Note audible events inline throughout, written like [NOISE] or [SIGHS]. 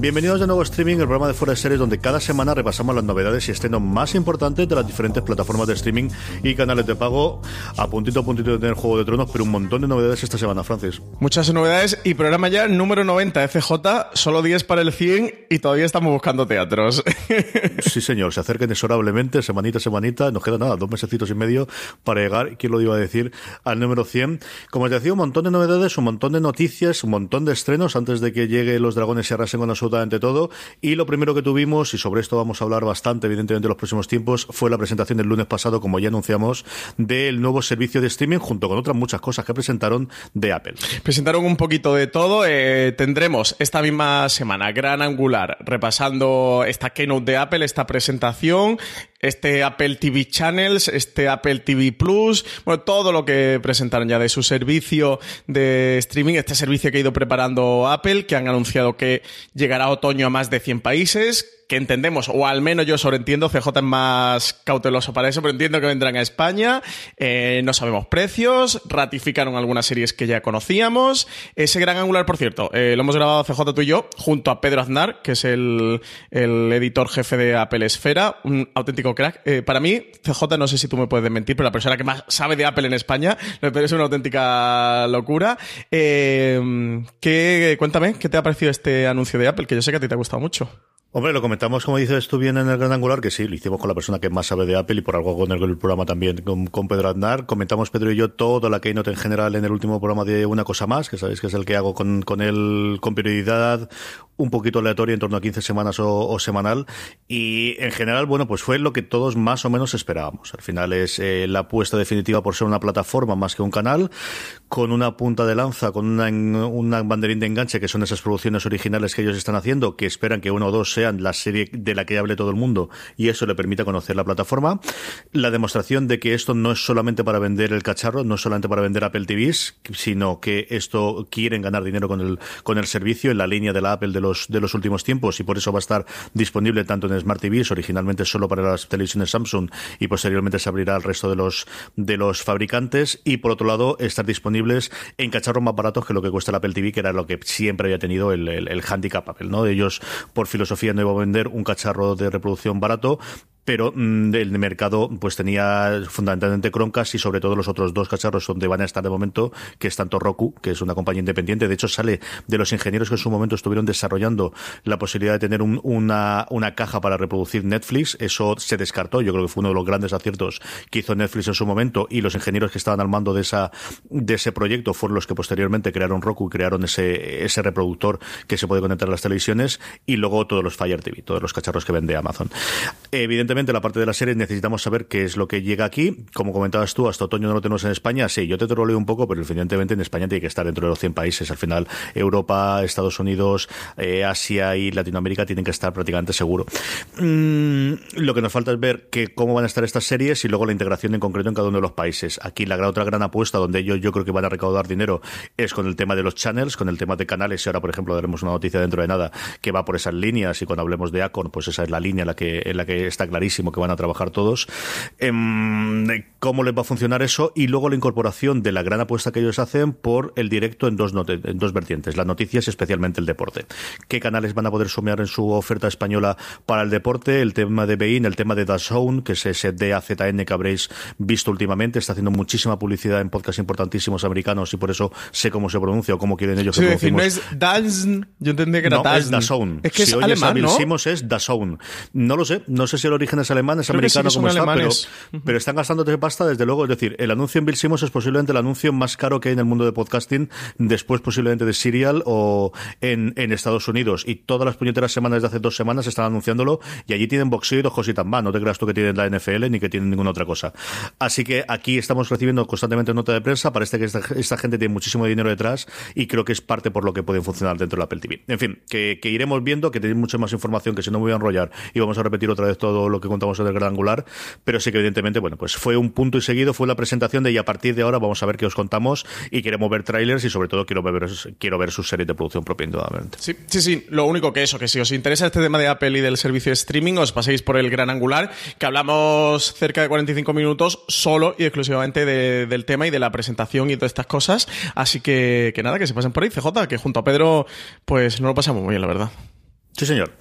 Bienvenidos de nuevo a Streaming, el programa de Fuera de Series, donde cada semana repasamos las novedades y estrenos más importantes de las diferentes plataformas de streaming y canales de pago. A puntito a puntito de tener Juego de Tronos, pero un montón de novedades esta semana, Francis. Muchas novedades y programa ya número 90 FJ, solo 10 para el 100 y todavía estamos buscando teatros. [LAUGHS] Sí, señor, se acerca inexorablemente, semanita a semanita, nos queda nada, dos mesecitos y medio para llegar, ¿quién lo iba a decir?, al número 100. Como os decía, un montón de novedades, un montón de noticias, un montón de estrenos antes de que llegue Los Dragones y arrasen con absolutamente todo. Y lo primero que tuvimos, y sobre esto vamos a hablar bastante, evidentemente, en los próximos tiempos, fue la presentación del lunes pasado, como ya anunciamos, del nuevo servicio de streaming, junto con otras muchas cosas que presentaron de Apple. Presentaron un poquito de todo. eh, tendremos esta misma semana Gran Angular repasando esta keynote de Apple, esta presentación, este Apple TV Channels, este Apple TV Plus, bueno, todo lo que presentaron ya de su servicio de streaming, este servicio que ha ido preparando Apple, que han anunciado que llegará otoño a más de 100 países que entendemos, o al menos yo sobreentiendo, CJ es más cauteloso para eso, pero entiendo que vendrán a España, eh, no sabemos precios, ratificaron algunas series que ya conocíamos. Ese gran angular, por cierto, eh, lo hemos grabado CJ tú y yo, junto a Pedro Aznar, que es el, el editor jefe de Apple Esfera, un auténtico crack. Eh, para mí, CJ, no sé si tú me puedes mentir, pero la persona que más sabe de Apple en España, me parece una auténtica locura. Eh, ¿qué, cuéntame, ¿qué te ha parecido este anuncio de Apple? Que yo sé que a ti te ha gustado mucho. Hombre, lo comentamos, como dices tú bien en el Gran Angular, que sí, lo hicimos con la persona que más sabe de Apple y por algo con el, programa también con, Pedro Aznar. Comentamos Pedro y yo toda la Keynote en general en el último programa de Una Cosa Más, que sabéis que es el que hago con, él con periodicidad un poquito aleatoria, en torno a 15 semanas o, o semanal. Y en general, bueno, pues fue lo que todos más o menos esperábamos. Al final es eh, la apuesta definitiva por ser una plataforma más que un canal, con una punta de lanza, con una, una banderín de enganche, que son esas producciones originales que ellos están haciendo, que esperan que uno o dos sean la serie de la que hable todo el mundo y eso le permita conocer la plataforma. La demostración de que esto no es solamente para vender el cacharro, no es solamente para vender Apple TVs, sino que esto quieren ganar dinero con el, con el servicio en la línea de la Apple de los, de los últimos tiempos y por eso va a estar disponible tanto en Smart TVs, originalmente solo para las televisiones Samsung y posteriormente se abrirá al resto de los, de los fabricantes y por otro lado estar disponibles en cacharros más baratos que lo que cuesta el Apple TV, que era lo que siempre había tenido el, el, el handicap Apple, ¿no? Ellos, por filosofía, no iba a vender un cacharro de reproducción barato, pero mm, el mercado pues tenía fundamentalmente Chromecast y sobre todo los otros dos cacharros donde van a estar de momento, que es tanto Roku, que es una compañía independiente, de hecho sale de los ingenieros que en su momento estuvieron desarrollando la posibilidad de tener un, una, una caja para reproducir Netflix, eso se descartó, yo creo que fue uno de los grandes aciertos que hizo Netflix en su momento y los ingenieros que estaban al mando de esa de ese proyecto fueron los que posteriormente crearon Roku y crearon ese, ese reproductor que se puede conectar a las televisiones y luego todos los Fire TV, todos los cacharros que vende Amazon. Evidentemente evidentemente, la parte de la serie necesitamos saber qué es lo que llega aquí. Como comentabas tú, hasta otoño no lo tenemos en España. Sí, yo te troleo un poco, pero evidentemente en España tiene que estar dentro de los 100 países. Al final, Europa, Estados Unidos, eh, Asia y Latinoamérica tienen que estar prácticamente seguro. Mm, lo que nos falta es ver que, cómo van a estar estas series y luego la integración en concreto en cada uno de los países. Aquí la otra gran apuesta donde ellos yo creo que van a recaudar dinero es con el tema de los channels, con el tema de canales. Y ahora, por ejemplo, daremos una noticia dentro de nada que va por esas líneas. Y cuando hablemos de Acon, pues esa es la línea en la que, en la que está clarísimo que van a trabajar todos. Em, ¿Cómo les va a funcionar eso? Y luego la incorporación de la gran apuesta que ellos hacen por el directo en dos, en dos vertientes, las noticias y especialmente el deporte. ¿Qué canales van a poder sumear en su oferta española para el deporte? El tema de Bein, el tema de DAZN, que es ese DAZN que habréis visto últimamente, está haciendo muchísima publicidad en podcasts importantísimos americanos y por eso sé cómo se pronuncia o cómo quieren ellos que sí, no es DAZN, yo entendí que era no, es DAZN. Es que es alemán, ¿no? es DAZN. No lo sé, no sé si el origen es alemán, es americano como está, pero, pero, están gastando pasta desde luego, es decir, el anuncio en Bill Simmons es posiblemente el anuncio más caro que hay en el mundo de podcasting, después posiblemente de Serial o en, en Estados Unidos. Y todas las puñeteras semanas de hace dos semanas están anunciándolo y allí tienen boxeo y dos cositas más. No te creas tú que tienen la NFL ni que tienen ninguna otra cosa. Así que aquí estamos recibiendo constantemente nota de prensa. Parece que esta, gente tiene muchísimo dinero detrás y creo que es parte por lo que pueden funcionar dentro de la Apple TV. En fin, que, iremos viendo, que tenéis mucha más información que si no me voy a enrollar y vamos a repetir otra vez todo lo que contamos en el gran angular. Pero sí que evidentemente, bueno, pues fue un punto y seguido, fue la presentación de y a partir de ahora vamos a ver qué os contamos y queremos ver trailers y sobre todo quiero ver, quiero ver sus series de producción propia indudablemente. Sí, sí, sí. Lo único que eso, que si os interesa este tema de Apple y del servicio de streaming, os paséis por el gran angular, que hablamos cerca de 45 minutos solo y exclusivamente del tema y de la presentación y todas estas cosas. Así que, que nada, que se pasen por ahí, CJ, que junto a Pedro, pues no lo pasamos muy bien, la verdad. Sí, señor.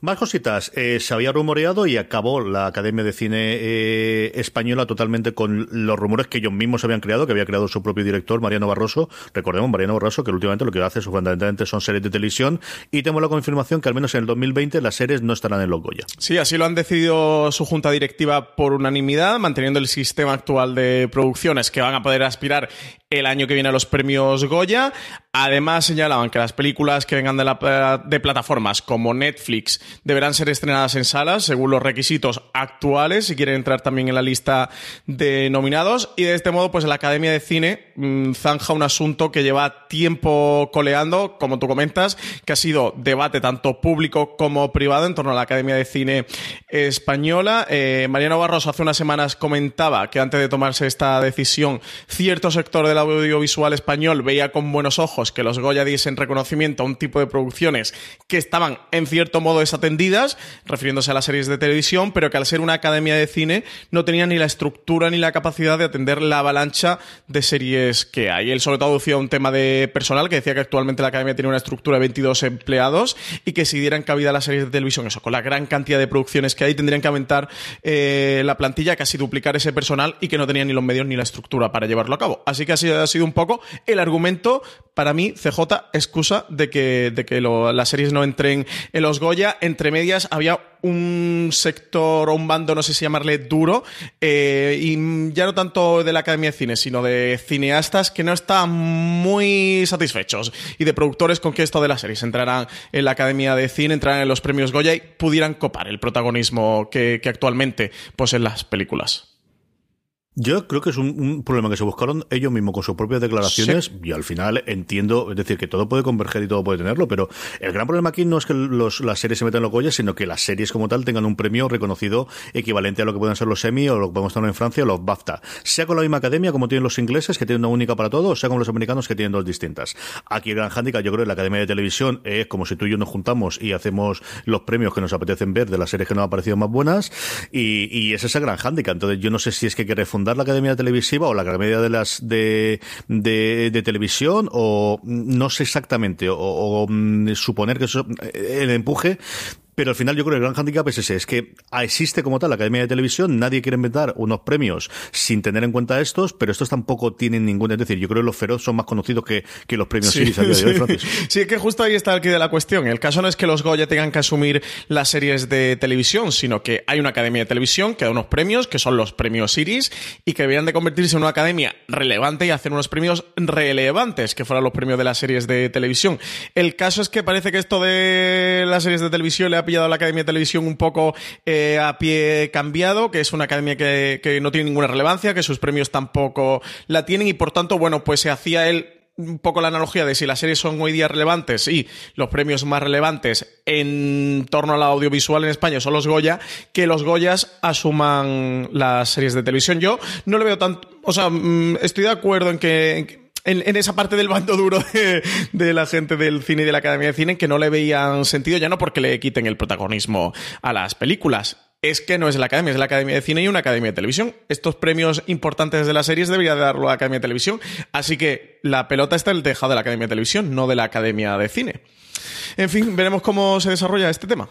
Más cositas. Eh, se había rumoreado y acabó la Academia de Cine eh, Española totalmente con los rumores que ellos mismos habían creado, que había creado su propio director, Mariano Barroso. Recordemos, Mariano Barroso, que últimamente lo que hace fundamentalmente son series de televisión. Y tenemos la confirmación que al menos en el 2020 las series no estarán en los Goya. Sí, así lo han decidido su junta directiva por unanimidad, manteniendo el sistema actual de producciones que van a poder aspirar el año que viene a los premios Goya. Además, señalaban que las películas que vengan de, la, de plataformas como Netflix deberán ser estrenadas en salas según los requisitos actuales si quieren entrar también en la lista de nominados. Y de este modo, pues la Academia de Cine mm, zanja un asunto que lleva tiempo coleando, como tú comentas, que ha sido debate tanto público como privado en torno a la Academia de Cine Española. Eh, Mariano Barroso hace unas semanas comentaba que antes de tomarse esta decisión, cierto sector de audiovisual español veía con buenos ojos que los Goya diesen reconocimiento a un tipo de producciones que estaban en cierto modo desatendidas, refiriéndose a las series de televisión, pero que al ser una academia de cine no tenían ni la estructura ni la capacidad de atender la avalancha de series que hay. Él sobre todo decía un tema de personal, que decía que actualmente la academia tiene una estructura de 22 empleados y que si dieran cabida a las series de televisión, eso, con la gran cantidad de producciones que hay, tendrían que aumentar eh, la plantilla, casi duplicar ese personal y que no tenían ni los medios ni la estructura para llevarlo a cabo. Así que así ha sido un poco el argumento, para mí, CJ, excusa de que, de que las series no entren en los Goya. Entre medias había un sector o un bando, no sé si llamarle duro, eh, y ya no tanto de la Academia de Cine, sino de cineastas que no están muy satisfechos y de productores con que esto de las series entrarán en la Academia de Cine, entrarán en los premios Goya y pudieran copar el protagonismo que, que actualmente poseen las películas. Yo creo que es un, problema que se buscaron ellos mismos con sus propias declaraciones y al final entiendo, es decir, que todo puede converger y todo puede tenerlo, pero el gran problema aquí no es que los, las series se metan en los Goya, sino que las series como tal tengan un premio reconocido equivalente a lo que pueden ser los Emmy o lo que podemos tener en Francia o los BAFTA. Sea con la misma academia como tienen los ingleses, que tienen una única para todo, o sea con los americanos, que tienen dos distintas. Aquí el gran handicap, yo creo, que la Academia de Televisión es como si tú y yo nos juntamos y hacemos los premios que nos apetecen ver de las series que nos han parecido más buenas y, y ese es el gran handicap. Entonces yo no sé si es que hay que refundar la academia televisiva o la academia de las de, de, televisión o no sé exactamente o, mm, suponer que eso, eh, el empuje pero al final yo creo que el gran handicap es ese, es que existe como tal la Academia de Televisión, nadie quiere inventar unos premios sin tener en cuenta estos, pero estos tampoco tienen ningún, es decir, yo creo que los feroz son más conocidos que, que los premios sí, [LAUGHS] sí. Sí, es que justo ahí está el quid de la cuestión. El caso no es que los Goya tengan que asumir las series de televisión, sino que hay una Academia de Televisión que da unos premios, que son los premios Iris, y que deberían de convertirse en una academia relevante y hacer unos premios relevantes, que fueran los premios de las series de televisión. El caso es que parece que esto de las series de televisión le ha pillado la Academia de Televisión un poco eh, a pie cambiado, que es una academia que, que no tiene ninguna relevancia, que sus premios tampoco la tienen y por tanto, bueno, pues se hacía él un poco la analogía de si las series son hoy día relevantes y los premios más relevantes en torno al audiovisual en España son los Goya, que los Goyas asuman las series de televisión. Yo no le veo tanto, o sea, mm, estoy de acuerdo en que, esa parte del bando duro de, la gente del cine y de la Academia de Cine que no le veían sentido, ya no porque le quiten el protagonismo a las películas, es que no es la academia, es la academia de cine y una academia de televisión. Estos premios importantes de las series debería darlo la academia de televisión. Así que la pelota está en el tejado de la academia de televisión, no de la academia de cine. En fin, veremos cómo se desarrolla este tema.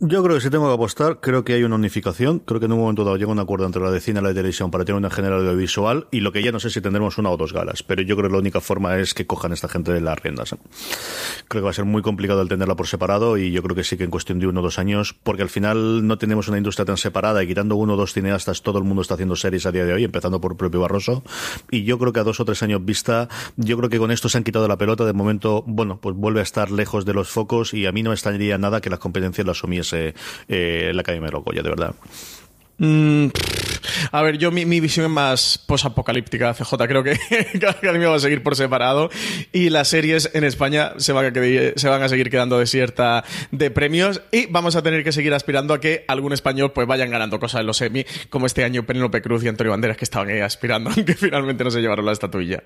Yo creo que si tengo que apostar, creo que hay una unificación. Creo que en un momento dado llega un acuerdo entre la de cine y la de televisión para tener una general audiovisual y lo que ya no sé si tendremos una o dos galas. Pero yo creo que la única forma es que cojan esta gente de las riendas. Creo que va a ser muy complicado el tenerla por separado y yo creo que sí que en cuestión de uno o dos años, porque al final no tenemos una industria tan separada y quitando uno o dos cineastas, todo el mundo está haciendo series a día de hoy, empezando por el propio Barroso. Y yo creo que a dos o tres años vista, yo creo que con esto se han quitado la pelota. De momento, bueno, pues vuelve a estar lejos de los focos y a mí no me extrañaría nada que las competencias las Eh, la Academia de los Goya, de verdad. Mm, a ver, yo mi, visión es más posapocalíptica, CJ. Creo que [LAUGHS] cada academia va a seguir por separado y las series en España se van, a se van a seguir quedando desierta de premios y vamos a tener que seguir aspirando a que algún español pues vayan ganando cosas en los semi, como este año Penélope Cruz y Antonio Banderas que estaban ahí aspirando, [LAUGHS] aunque finalmente no se llevaron la estatuilla.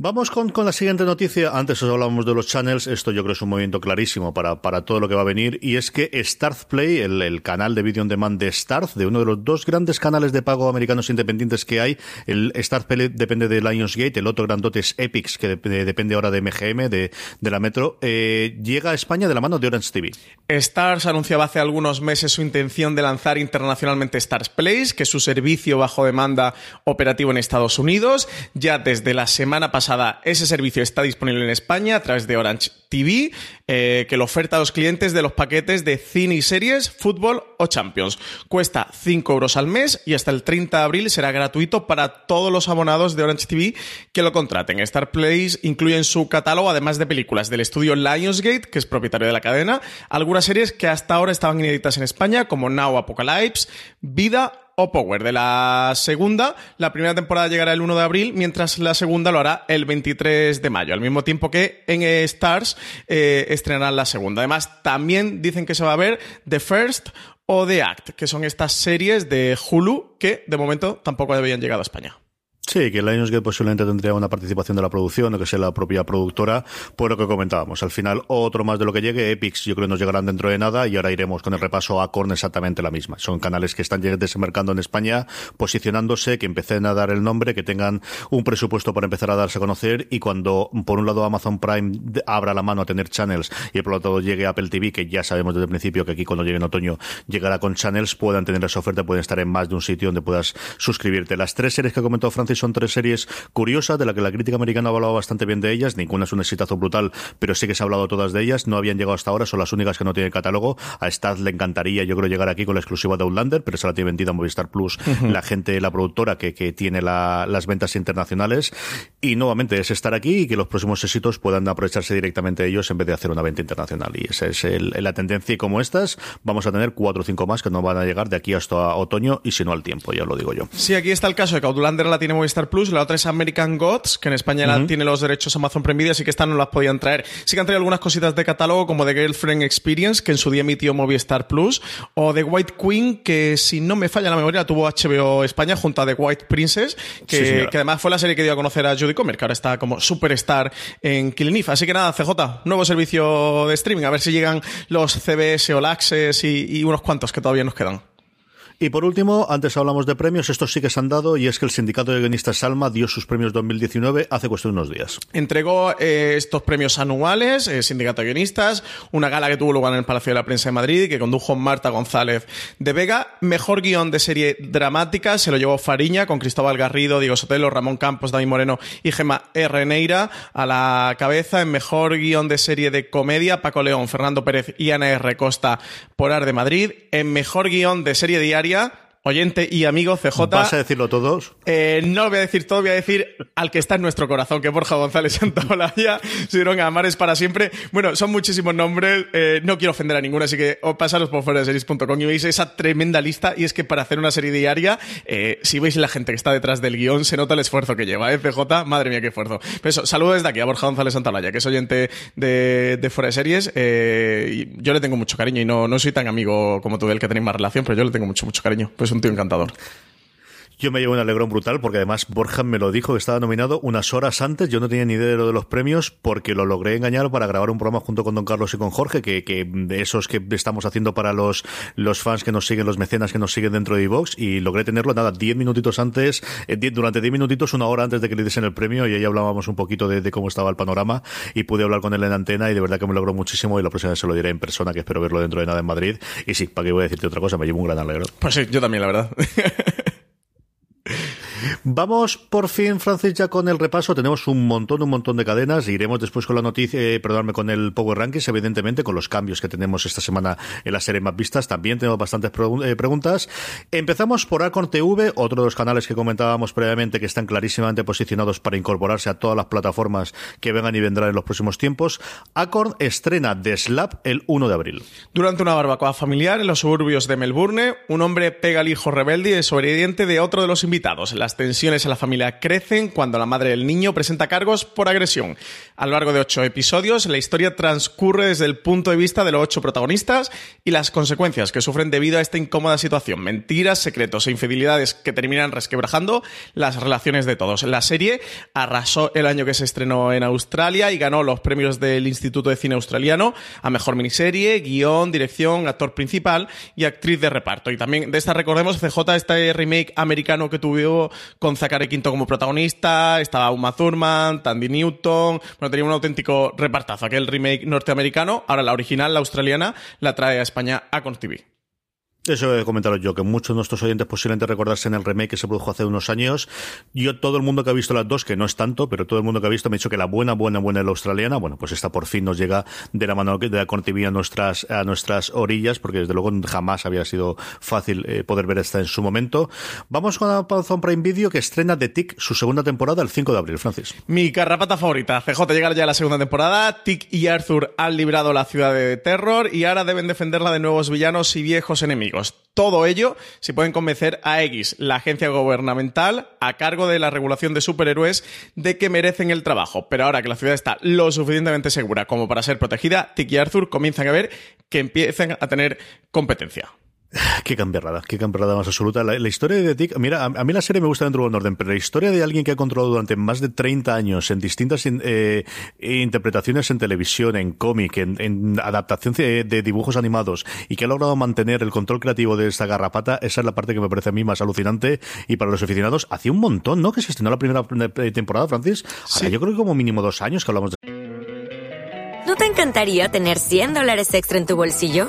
Vamos con, con, la siguiente noticia. Antes os hablábamos de los channels. Esto yo creo es un movimiento clarísimo para, para todo lo que va a venir. Y es que Starz Play, el, canal de video on demand de Starz, de uno de los dos grandes canales de pago americanos independientes que hay, el Starz Play depende de Lionsgate, el otro grandote es Epix, que depende ahora de MGM, de, de la Metro, eh, llega a España de la mano de Orange TV. Starz anunciaba hace algunos meses su intención de lanzar internacionalmente Starz Play, que es su servicio bajo demanda operativo en Estados Unidos. Ya desde la semana pasada ese servicio está disponible en España a través de Orange TV, eh, que lo oferta a los clientes de los paquetes de cine y series, fútbol o Champions. Cuesta 5 euros al mes y hasta el 30 de abril será gratuito para todos los abonados de Orange TV que lo contraten. Star Place incluye en su catálogo, además de películas del estudio Lionsgate, que es propietario de la cadena, algunas series que hasta ahora estaban inéditas en España, como Now Apocalypse, Vida o Power de la segunda. La primera temporada llegará el 1 de abril, mientras la segunda lo hará el 23 de mayo, al mismo tiempo que en Stars eh, estrenarán la segunda. Además, también dicen que se va a ver The First o The Act, que son estas series de Hulu que de momento tampoco habían llegado a España. Sí, que Lionsgate posiblemente tendría una participación de la producción o que sea la propia productora, por lo que comentábamos. Al final, otro más de lo que llegue, Epics, yo creo que nos llegarán dentro de nada y ahora iremos con el repaso a Corn exactamente la misma. Son canales que están desembarcando en España, posicionándose, que empiecen a dar el nombre, que tengan un presupuesto para empezar a darse a conocer y cuando, por un lado, Amazon Prime abra la mano a tener channels y por otro lado llegue Apple TV, que ya sabemos desde el principio que aquí cuando llegue en otoño llegará con channels, puedan tener esa oferta, pueden estar en más de un sitio donde puedas suscribirte. Las tres series que ha comentado Francis son tres series curiosas de la que la crítica americana ha hablado bastante bien de ellas. Ninguna es un exitazo brutal, pero sí que se ha hablado todas de ellas. No habían llegado hasta ahora, son las únicas que no tienen catálogo. A Stad le encantaría, yo creo, llegar aquí con la exclusiva de Outlander, pero esa la tiene vendida Movistar Plus, la gente, la productora que, que tiene las ventas internacionales. Y nuevamente es estar aquí y que los próximos éxitos puedan aprovecharse directamente de ellos en vez de hacer una venta internacional. Y esa es la tendencia. Y como estas, vamos a tener cuatro o cinco más que no van a llegar de aquí hasta otoño y si no al tiempo, ya lo digo yo. Sí, aquí está el caso de que Outlander la tiene Movistar Plus la otra es American Gods, que en España tiene los derechos Amazon Prime Video, así que estas no las podían traer. Sí que han traído algunas cositas de catálogo, como The Girlfriend Experience, que en su día emitió Movistar Plus, o The White Queen, que si no me falla la memoria, tuvo HBO España junto a The White Princess, que, además fue la serie que dio a conocer a Judy Comer, que ahora está como superstar en Killing Eve. Así que nada, CJ, nuevo servicio de streaming, a ver si llegan los CBS o Laxes y unos cuantos que todavía nos quedan. Y por último, antes hablamos de premios, estos sí que se han dado y es que el Sindicato de Guionistas Salma dio sus premios 2019 hace cuestión de unos días. Entregó eh, estos premios anuales, eh, Sindicato de Guionistas, una gala que tuvo lugar en el Palacio de la Prensa de Madrid que condujo Marta González de Vega. Mejor guion de serie dramática se lo llevó Fariña con Cristóbal Garrido, Diego Sotelo, Ramón Campos, David Moreno y Gema R. Neira a la cabeza. En mejor guion de serie de comedia, Paco León, Fernando Pérez y Ana R. Costa por Ar de Madrid. En mejor guion de serie diaria, Claudia oyente y amigo CJ. ¿Vas a decirlo todos? Eh, no lo voy a decir todo, voy a decir al que está en nuestro corazón, que Borja González Santaolalla, [LAUGHS] Sidron Amares para siempre. Bueno, son muchísimos nombres, eh, no quiero ofender a ninguno, así que pasaros por fuera de series.com y veis esa tremenda lista. Y es que para hacer una serie diaria, eh, si veis la gente que está detrás del guion, se nota el esfuerzo que lleva, ¿eh? CJ, madre mía, qué esfuerzo. Pero eso, saludos desde aquí a Borja González Santaolalla, que es oyente de, de fuera de series. Eh, yo le tengo mucho cariño y no, no soy tan amigo como tú del que tenéis más relación, pero yo le tengo mucho, mucho cariño. Pues un tío encantador. Yo me llevo un alegrón brutal porque además Borja me lo dijo que estaba nominado unas horas antes. Yo no tenía ni idea de lo de los premios porque lo logré engañar para grabar un programa junto con Don Carlos y con Jorge, que, que de esos que estamos haciendo para los, los fans que nos siguen, los mecenas que nos siguen dentro de iVox y logré tenerlo nada, 10 minutitos antes, eh, durante 10 minutitos, una hora antes de que le diesen el premio y ahí hablábamos un poquito de, cómo estaba el panorama y pude hablar con él en antena y de verdad que me logró muchísimo y la próxima vez se lo diré en persona que espero verlo dentro de nada en Madrid. Y sí, para que voy a decirte otra cosa, me llevo un gran alegrón. Pues sí, yo también, la verdad. [LAUGHS] Vamos por fin, Francis, ya con el repaso. Tenemos un montón, un montón de cadenas. Iremos después con la noticia, eh, perdóname, con el Power Rankings, evidentemente, con los cambios que tenemos esta semana en la serie más vistas. También tenemos bastantes eh, preguntas. Empezamos por Acorn TV, otro de los canales que comentábamos previamente que están clarísimamente posicionados para incorporarse a todas las plataformas que vengan y vendrán en los próximos tiempos. Acorn estrena The Slap el 1 de abril. Durante una barbacoa familiar en los suburbios de Melbourne, un hombre pega al hijo rebelde y desobediente de otro de los invitados. Las tensiones en la familia crecen cuando la madre del niño presenta cargos por agresión. A lo largo de ocho episodios, la historia transcurre desde el punto de vista de los ocho protagonistas y las consecuencias que sufren debido a esta incómoda situación. Mentiras, secretos e infidelidades que terminan resquebrajando las relaciones de todos. La serie arrasó el año que se estrenó en Australia y ganó los premios del Instituto de Cine Australiano a Mejor Miniserie, Guión, Dirección, Actor Principal y Actriz de Reparto. Y también de esta recordemos CJ, este remake americano que tuvo con Zachary Quinto como protagonista, estaba Uma Thurman, Tandy Newton, bueno, tenía un auténtico repartazo, aquel remake norteamericano, ahora la original, la australiana, la trae a España a Con Eso he comentado yo, que muchos de nuestros oyentes posiblemente recordarse en el remake que se produjo hace unos años. Yo, todo el mundo que ha visto las dos, que no es tanto, pero todo el mundo que ha visto me ha dicho que la buena, buena, buena es la australiana. Bueno, pues esta por fin nos llega de la mano de la TV a nuestras, a nuestras orillas, porque desde luego jamás había sido fácil eh, poder ver esta en su momento. Vamos con Amazon Prime Video, que estrena The Tick, su segunda temporada, el 5 de abril, Francis. Mi carrapata favorita. CJ llega ya a la segunda temporada. Tick y Arthur han librado la ciudad de terror y ahora deben defenderla de nuevos villanos y viejos enemigos todo ello si pueden convencer a X, la agencia gubernamental, a cargo de la regulación de superhéroes, de que merecen el trabajo. Pero ahora que la ciudad está lo suficientemente segura como para ser protegida, Tiki y Arthur comienzan a ver que empiezan a tener competencia. [SIGHS] Qué camperrada, qué camperrada más absoluta. La, la historia de Dick, mira, a, a, mí la serie me gusta dentro de un orden, pero la historia de alguien que ha controlado durante más de 30 años en distintas eh, interpretaciones en televisión, en cómic, en, en, adaptación de, de, dibujos animados y que ha logrado mantener el control creativo de esta garrapata, esa es la parte que me parece a mí más alucinante y para los aficionados, hacía un montón, ¿no? Que se estrenó la primera temporada, Francis. Sí. Ahora, yo creo que como mínimo dos años que hablamos de... ¿No te encantaría tener 100 dólares extra en tu bolsillo?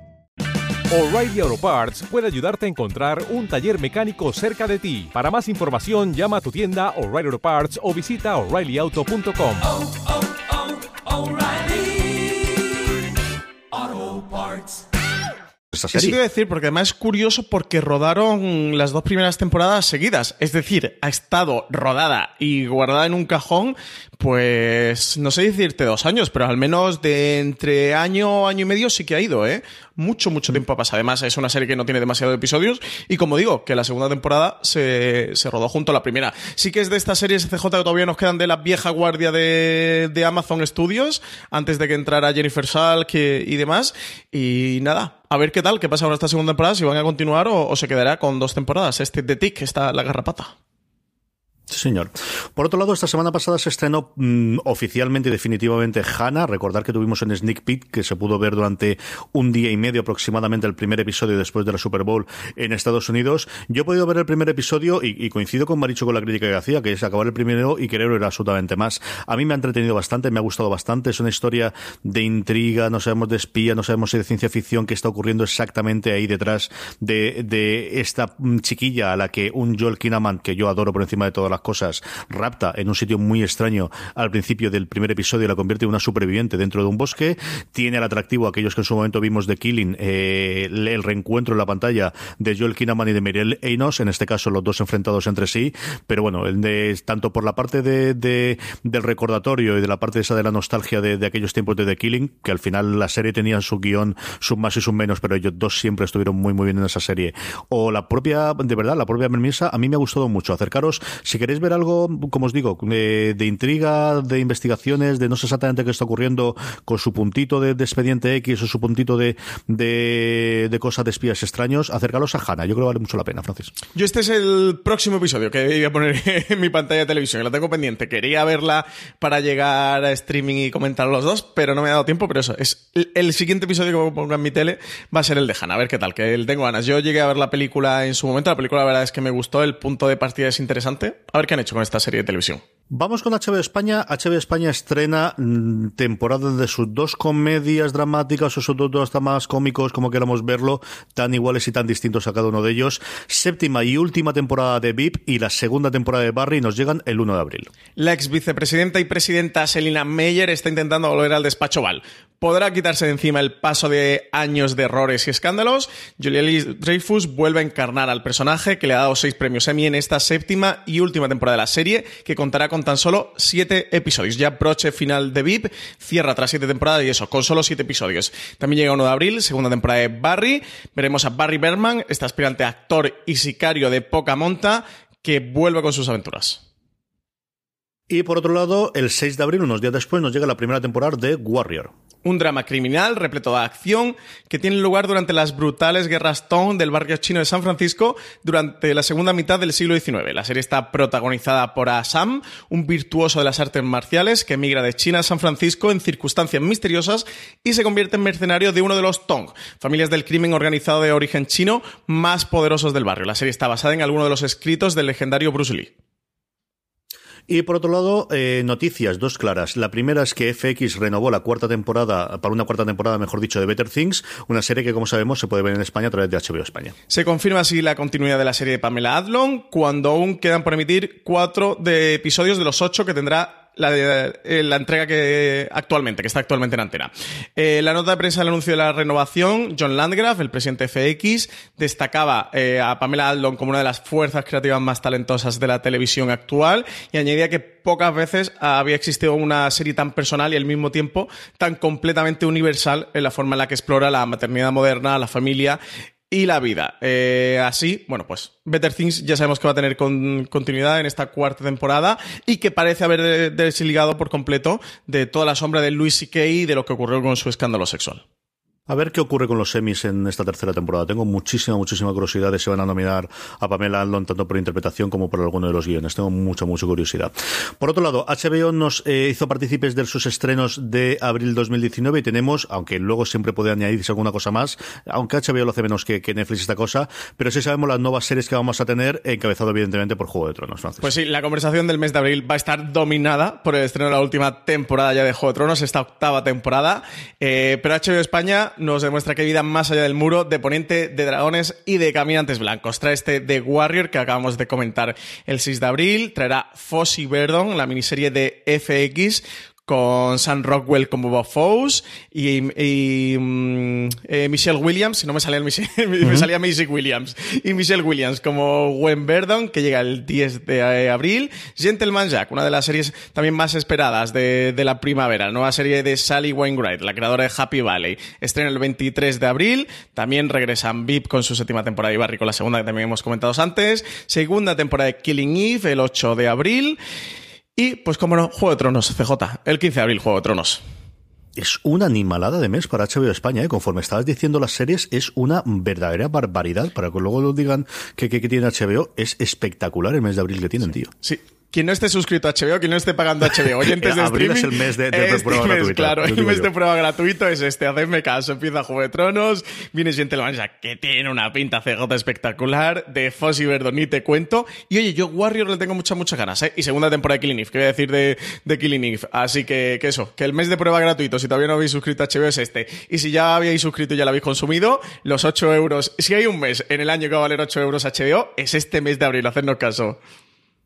O'Reilly Auto Parts puede ayudarte a encontrar un taller mecánico cerca de ti. Para más información, llama a tu tienda O'Reilly Auto Parts o visita oreillyauto.com. Oh, oh, oh, O'Reilly Auto Parts. Eso quiero decir, porque además es curioso porque rodaron las dos primeras temporadas seguidas. Es decir, ha estado rodada y guardada en un cajón, pues no sé decirte dos años, pero al menos de entre año, año y medio sí que ha ido, ¿eh? Mucho, mucho tiempo ha pasado. Además, es una serie que no tiene demasiados episodios y como digo, que la segunda temporada se, se rodó junto a la primera. Sí que es de estas series CJ que todavía nos quedan de la vieja guardia de, de Amazon Studios, antes de que entrara Jennifer Salk y, y demás. Y nada, a ver qué tal, qué pasa ahora esta segunda temporada, si van a continuar o, o se quedará con dos temporadas. Este de Tick, está la garrapata. Señor. Por otro lado, esta semana pasada se estrenó mm, oficialmente y definitivamente Hannah. Recordar que tuvimos en Sneak Peek, que se pudo ver durante un día y medio aproximadamente el primer episodio después de la Super Bowl en Estados Unidos. Yo he podido ver el primer episodio y, coincido con Maricho con la crítica que hacía, que es acabar el primero y querer ver absolutamente más. A mí me ha entretenido bastante, me ha gustado bastante. Es una historia de intriga, no sabemos de espía, no sabemos si de ciencia ficción, que está ocurriendo exactamente ahí detrás de, de esta mm, chiquilla a la que un Joel Kinnaman, que yo adoro por encima de todas las cosas, rapta en un sitio muy extraño al principio del primer episodio y la convierte en una superviviente dentro de un bosque. Tiene el atractivo, aquellos que en su momento vimos de Killing, eh, el reencuentro en la pantalla de Joel Kinnaman y de Muriel Enos, en este caso los dos enfrentados entre sí, pero bueno, el de, tanto por la parte de, de- del recordatorio y de la parte esa de la nostalgia de, de aquellos tiempos de The Killing, que al final la serie tenía su guion, sus más y sus menos, pero ellos dos siempre estuvieron muy muy bien en esa serie. O la propia, de verdad, la propia premisa, a mí me ha gustado mucho. Acercaros, si queréis ver algo, como os digo, de, intriga, de investigaciones, de no sé exactamente qué está ocurriendo, con su puntito de, de expediente X o su puntito de, de, cosas de espías extraños, acercaros a Hannah. Yo creo que vale mucho la pena, Francis. Yo este es el próximo episodio que voy a poner [LAUGHS] en mi pantalla de televisión, lo tengo pendiente. Quería verla para llegar a streaming y comentar los dos, pero no me ha dado tiempo, pero eso, es el, siguiente episodio que pongo en mi tele va a ser el de Hannah, a ver qué tal, que el tengo ganas. Yo llegué a ver la película en su momento, la película la verdad es que me gustó, el punto de partida es interesante. Ver qué han hecho con esta serie de televisión. Vamos con HBO España. HBO España estrena mm, temporada de sus dos comedias dramáticas o sus dos dos más cómicos, como queramos verlo, tan iguales y tan distintos a cada uno de ellos. Séptima y última temporada de VIP y la segunda temporada de Barry nos llegan el 1 de abril. La ex vicepresidenta y presidenta Selina Meyer está intentando volver al despacho Val. Podrá quitarse de encima el paso de años de errores y escándalos. Julia Lee Dreyfus vuelve a encarnar al personaje que le ha dado seis premios Emmy en esta séptima y última temporada de la serie, que contará con tan solo siete episodios. Ya broche final de VIP, cierra tras siete temporadas y eso, con solo siete episodios. También llega 1 de abril, segunda temporada de Barry. Veremos a Barry Berman, este aspirante actor y sicario de poca monta, que vuelve con sus aventuras. Y por otro lado, el 6 de abril, unos días después, nos llega la primera temporada de Warrior. Un drama criminal repleto de acción que tiene lugar durante las brutales guerras Tong del barrio chino de San Francisco durante la segunda mitad del siglo XIX. La serie está protagonizada por Asam, un virtuoso de las artes marciales que emigra de China a San Francisco en circunstancias misteriosas y se convierte en mercenario de uno de los Tong, familias del crimen organizado de origen chino más poderosos del barrio. La serie está basada en alguno de los escritos del legendario Bruce Lee. Y por otro lado, eh, noticias, dos claras. La primera es que FX renovó la cuarta temporada, para una cuarta temporada, mejor dicho, de Better Things, una serie que, como sabemos, se puede ver en España a través de HBO España. Se confirma así la continuidad de la serie de Pamela Adlon, cuando aún quedan por emitir cuatro de episodios de los ocho que tendrá la, de- eh, la entrega que actualmente, que está actualmente en antena. Eh, la nota de prensa del anuncio de la renovación, John Landgraf, el presidente FX, destacaba eh, a Pamela Adlon como una de las fuerzas creativas más talentosas de la televisión actual y añadía que pocas veces había existido una serie tan personal y al mismo tiempo tan completamente universal en la forma en la que explora la maternidad moderna, la familia y la vida. Eh, así, bueno, pues Better Things ya sabemos que va a tener con- continuidad en esta cuarta temporada y que parece haber de- desligado por completo de toda la sombra de Louis C.K. y de lo que ocurrió con su escándalo sexual. A ver qué ocurre con los semis en esta tercera temporada. Tengo muchísima, muchísima curiosidad de si van a nominar a Pamela Adlon tanto por interpretación como por alguno de los guiones. Tengo mucha, mucha curiosidad. Por otro lado, HBO nos eh, hizo partícipes de sus estrenos de abril 2019 y tenemos, aunque luego siempre puede añadirse alguna cosa más, aunque HBO lo hace menos que, que Netflix esta cosa, pero sí sabemos las nuevas series que vamos a tener, encabezado evidentemente por Juego de Tronos, Francis. Pues sí, la conversación del mes de abril va a estar dominada por el estreno de la última temporada ya de Juego de Tronos, esta octava temporada. Eh, pero HBO España nos demuestra que hay vida más allá del muro, de Ponente, de Dragones y de Caminantes Blancos. Trae este The Warrior que acabamos de comentar el 6 de abril. Traerá Fossey Verdon, la miniserie de FX con Sam Rockwell como Bob Fosse y, y, mm, eh, Michelle Williams, si no me salía el Michelle, [LAUGHS] me salía Maisie Williams, y Michelle Williams como Gwen Verdon, que llega el 10 de eh, abril, Gentleman Jack, una de las series también más esperadas de, de la primavera, nueva serie de Sally Wainwright, la creadora de Happy Valley, estrena el 23 de abril, también regresan VIP con su séptima temporada y Barry con la segunda que también hemos comentado antes, segunda temporada de Killing Eve el 8 de abril, y, pues como no, Juego de Tronos, CJ, el 15 de abril, Juego de Tronos. Es una animalada de mes para HBO España, ¿eh? conforme estabas diciendo las series, es una verdadera barbaridad. Para que luego lo digan que, que, que tiene HBO, es espectacular el mes de abril que tienen, tío. Sí, quien no esté suscrito a HBO, quien no esté pagando HBO, oyentes [LAUGHS] de Abril streaming. es el mes de- de este prueba mes, gratuita, Claro, el mes yo. de prueba gratuito es este. Hacedme caso. Empieza Juego de Tronos, viene Gentleman Jack, que tiene una pinta CJ espectacular. De Fossi Verdon ni te cuento. Y oye, yo Warrior le tengo muchas, muchas ganas, ¿eh? Y segunda temporada de Killing Eve, ¿qué voy a decir de, de Killing Eve? Así que, que eso, que el mes de prueba gratuito, si todavía no habéis suscrito a HBO, es este. Y si ya habéis suscrito y ya lo habéis consumido, los 8 euros. Si hay un mes en el año que va a valer 8 euros HBO, es este mes de abril, hacednos caso.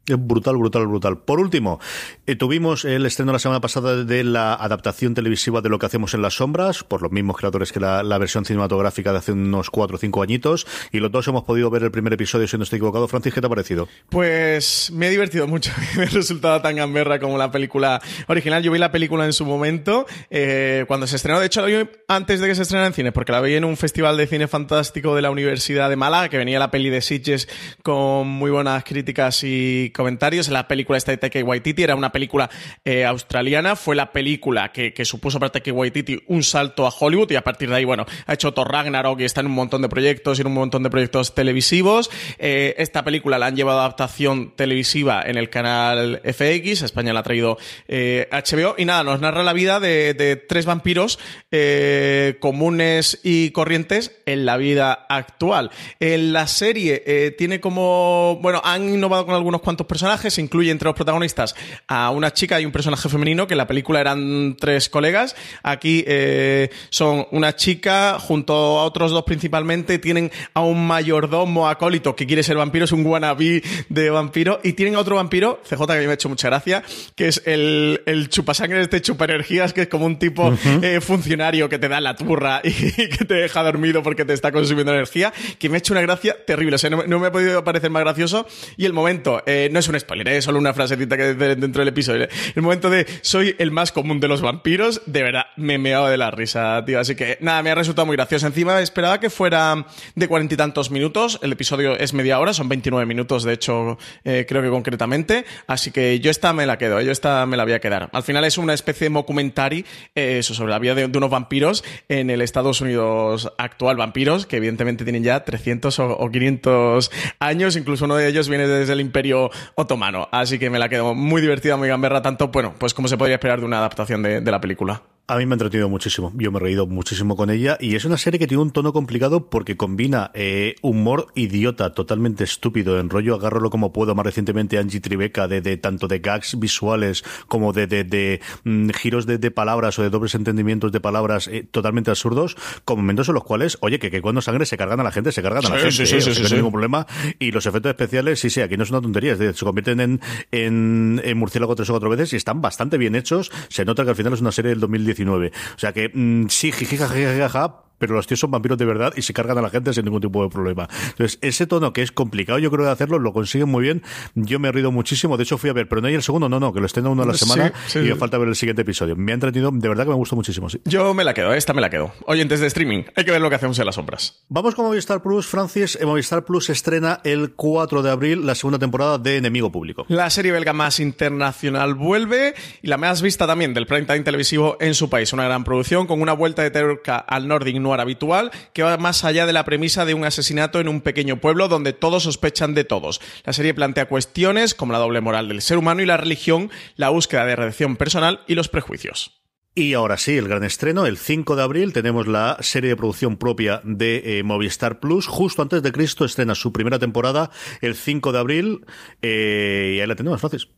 Brutal, brutal, brutal. Por último, eh, tuvimos el estreno la semana pasada de la adaptación televisiva de Lo que hacemos en las sombras, por los mismos creadores que la, versión cinematográfica de hace unos cuatro o cinco añitos, y los dos hemos podido ver el primer episodio, si no estoy equivocado. Francis, ¿qué te ha parecido? Pues me he divertido mucho. [LAUGHS] Me ha resultado tan gamberra como la película original. Yo vi la película en su momento, eh, cuando se estrenó. De hecho, la vi antes de que se estrenara en cine, porque la vi en un festival de cine fantástico de la Universidad de Málaga, que venía la peli de Sitges con muy buenas críticas y comentarios. La película esta de Taika Waititi era una película eh, australiana. Fue la película que, que supuso para Taika Waititi un salto a Hollywood y a partir de ahí, bueno, ha hecho Thor Ragnarok y está en un montón de proyectos y en un montón de proyectos televisivos. Eh, esta película la han llevado a adaptación televisiva en el canal FX. España la ha traído eh, HBO. Y nada, nos narra la vida de, tres vampiros eh, comunes y corrientes en la vida actual. La serie eh, tiene como. Bueno, han innovado con algunos cuantos personajes. Incluye entre los protagonistas a una chica y un personaje femenino, que en la película eran tres colegas. Aquí eh, son una chica junto a otros dos principalmente. Tienen a un mayordomo acólito que quiere ser vampiro, es un wannabe de vampiro. Y tienen a otro vampiro, CJ, que a mí me ha hecho mucha gracia, que es el, el chupasangre de este chupa energías, que es como un tipo eh, funcionario que te da la turra [LAUGHS] y, que te deja dormido porque te está consumiendo energía, que me ha hecho una gracia terrible. O sea, no, no me ha podido parecer más gracioso. Y el momento, eh, no es un spoiler, eh, es solo una frasecita que de- dentro del episodio. El momento de soy el más común de los vampiros, de verdad, me he meado de la risa, tío. Así que nada, me ha resultado muy gracioso. Encima esperaba que fuera de cuarenta y tantos minutos. El episodio es media hora, son 29 minutos, de hecho, eh, creo que concretamente. Así que yo esta me la quedo, yo esta me la voy a quedar. Al final es una especie de documentary, eh, eso, sobre la vida de, de unos vampiros en el Estados Unidos actual. Vampiros que evidentemente tienen ya 300 o, o 500 años, incluso uno de ellos viene desde el Imperio Otomano. Así que me la quedo muy divertida, muy gamberra, tanto, bueno, pues como se podría esperar de una adaptación de- de la película. A mí me ha entretenido muchísimo. Yo me he reído muchísimo con ella. Y es una serie que tiene un tono complicado porque combina eh, humor idiota, totalmente estúpido, en rollo agárralo como puedo. Más recientemente Angie Tribeca, de, de tanto de gags visuales como de, de, de, mm, giros de, de palabras o de dobles entendimientos de palabras eh, totalmente absurdos, con momentos en los cuales, oye, que, que cuando sangre se cargan a la gente, se cargan a la gente. sí, sí, eh, o sea, no hay ningún problema. Y los efectos especiales, sí, sí, aquí no es una tontería. Es decir, se convierten en, en, en murciélago tres o cuatro veces y están bastante bien hechos. Se nota que al final es una serie del 2019. O sea que mm, sí, jiji, jaja, jaja, jaja, pero los tíos son vampiros de verdad y se cargan a la gente sin ningún tipo de problema. Entonces, ese tono que es complicado, yo creo de hacerlo, lo consiguen muy bien. Yo me he rido muchísimo. De hecho, fui a ver, pero no hay el segundo, no, no, que lo estén uno a la Sí, semana sí, y me sí. falta ver el siguiente episodio. Me ha entretenido, de verdad que me gustó muchísimo, sí. Yo me la quedo, esta me la quedo. Oyentes de streaming, hay que ver lo que hacemos en las sombras. Vamos con Movistar Plus, Francis. En Movistar Plus estrena el 4 de abril la segunda temporada de Enemigo Público. La serie belga más internacional vuelve y la más vista también del prime time televisivo en su país. Una gran producción con una vuelta de terca al Nordic noir habitual que va más allá de la premisa de un asesinato en un pequeño pueblo donde todos sospechan de todos. La serie plantea cuestiones como la doble moral del ser humano y la religión, la búsqueda de redención personal y los prejuicios. Y ahora sí, el gran estreno, el 5 de abril, tenemos la serie de producción propia de eh, Movistar Plus. Justo antes de Cristo estrena su primera temporada, el 5 de abril. Eh, y ahí la tenemos, Francis.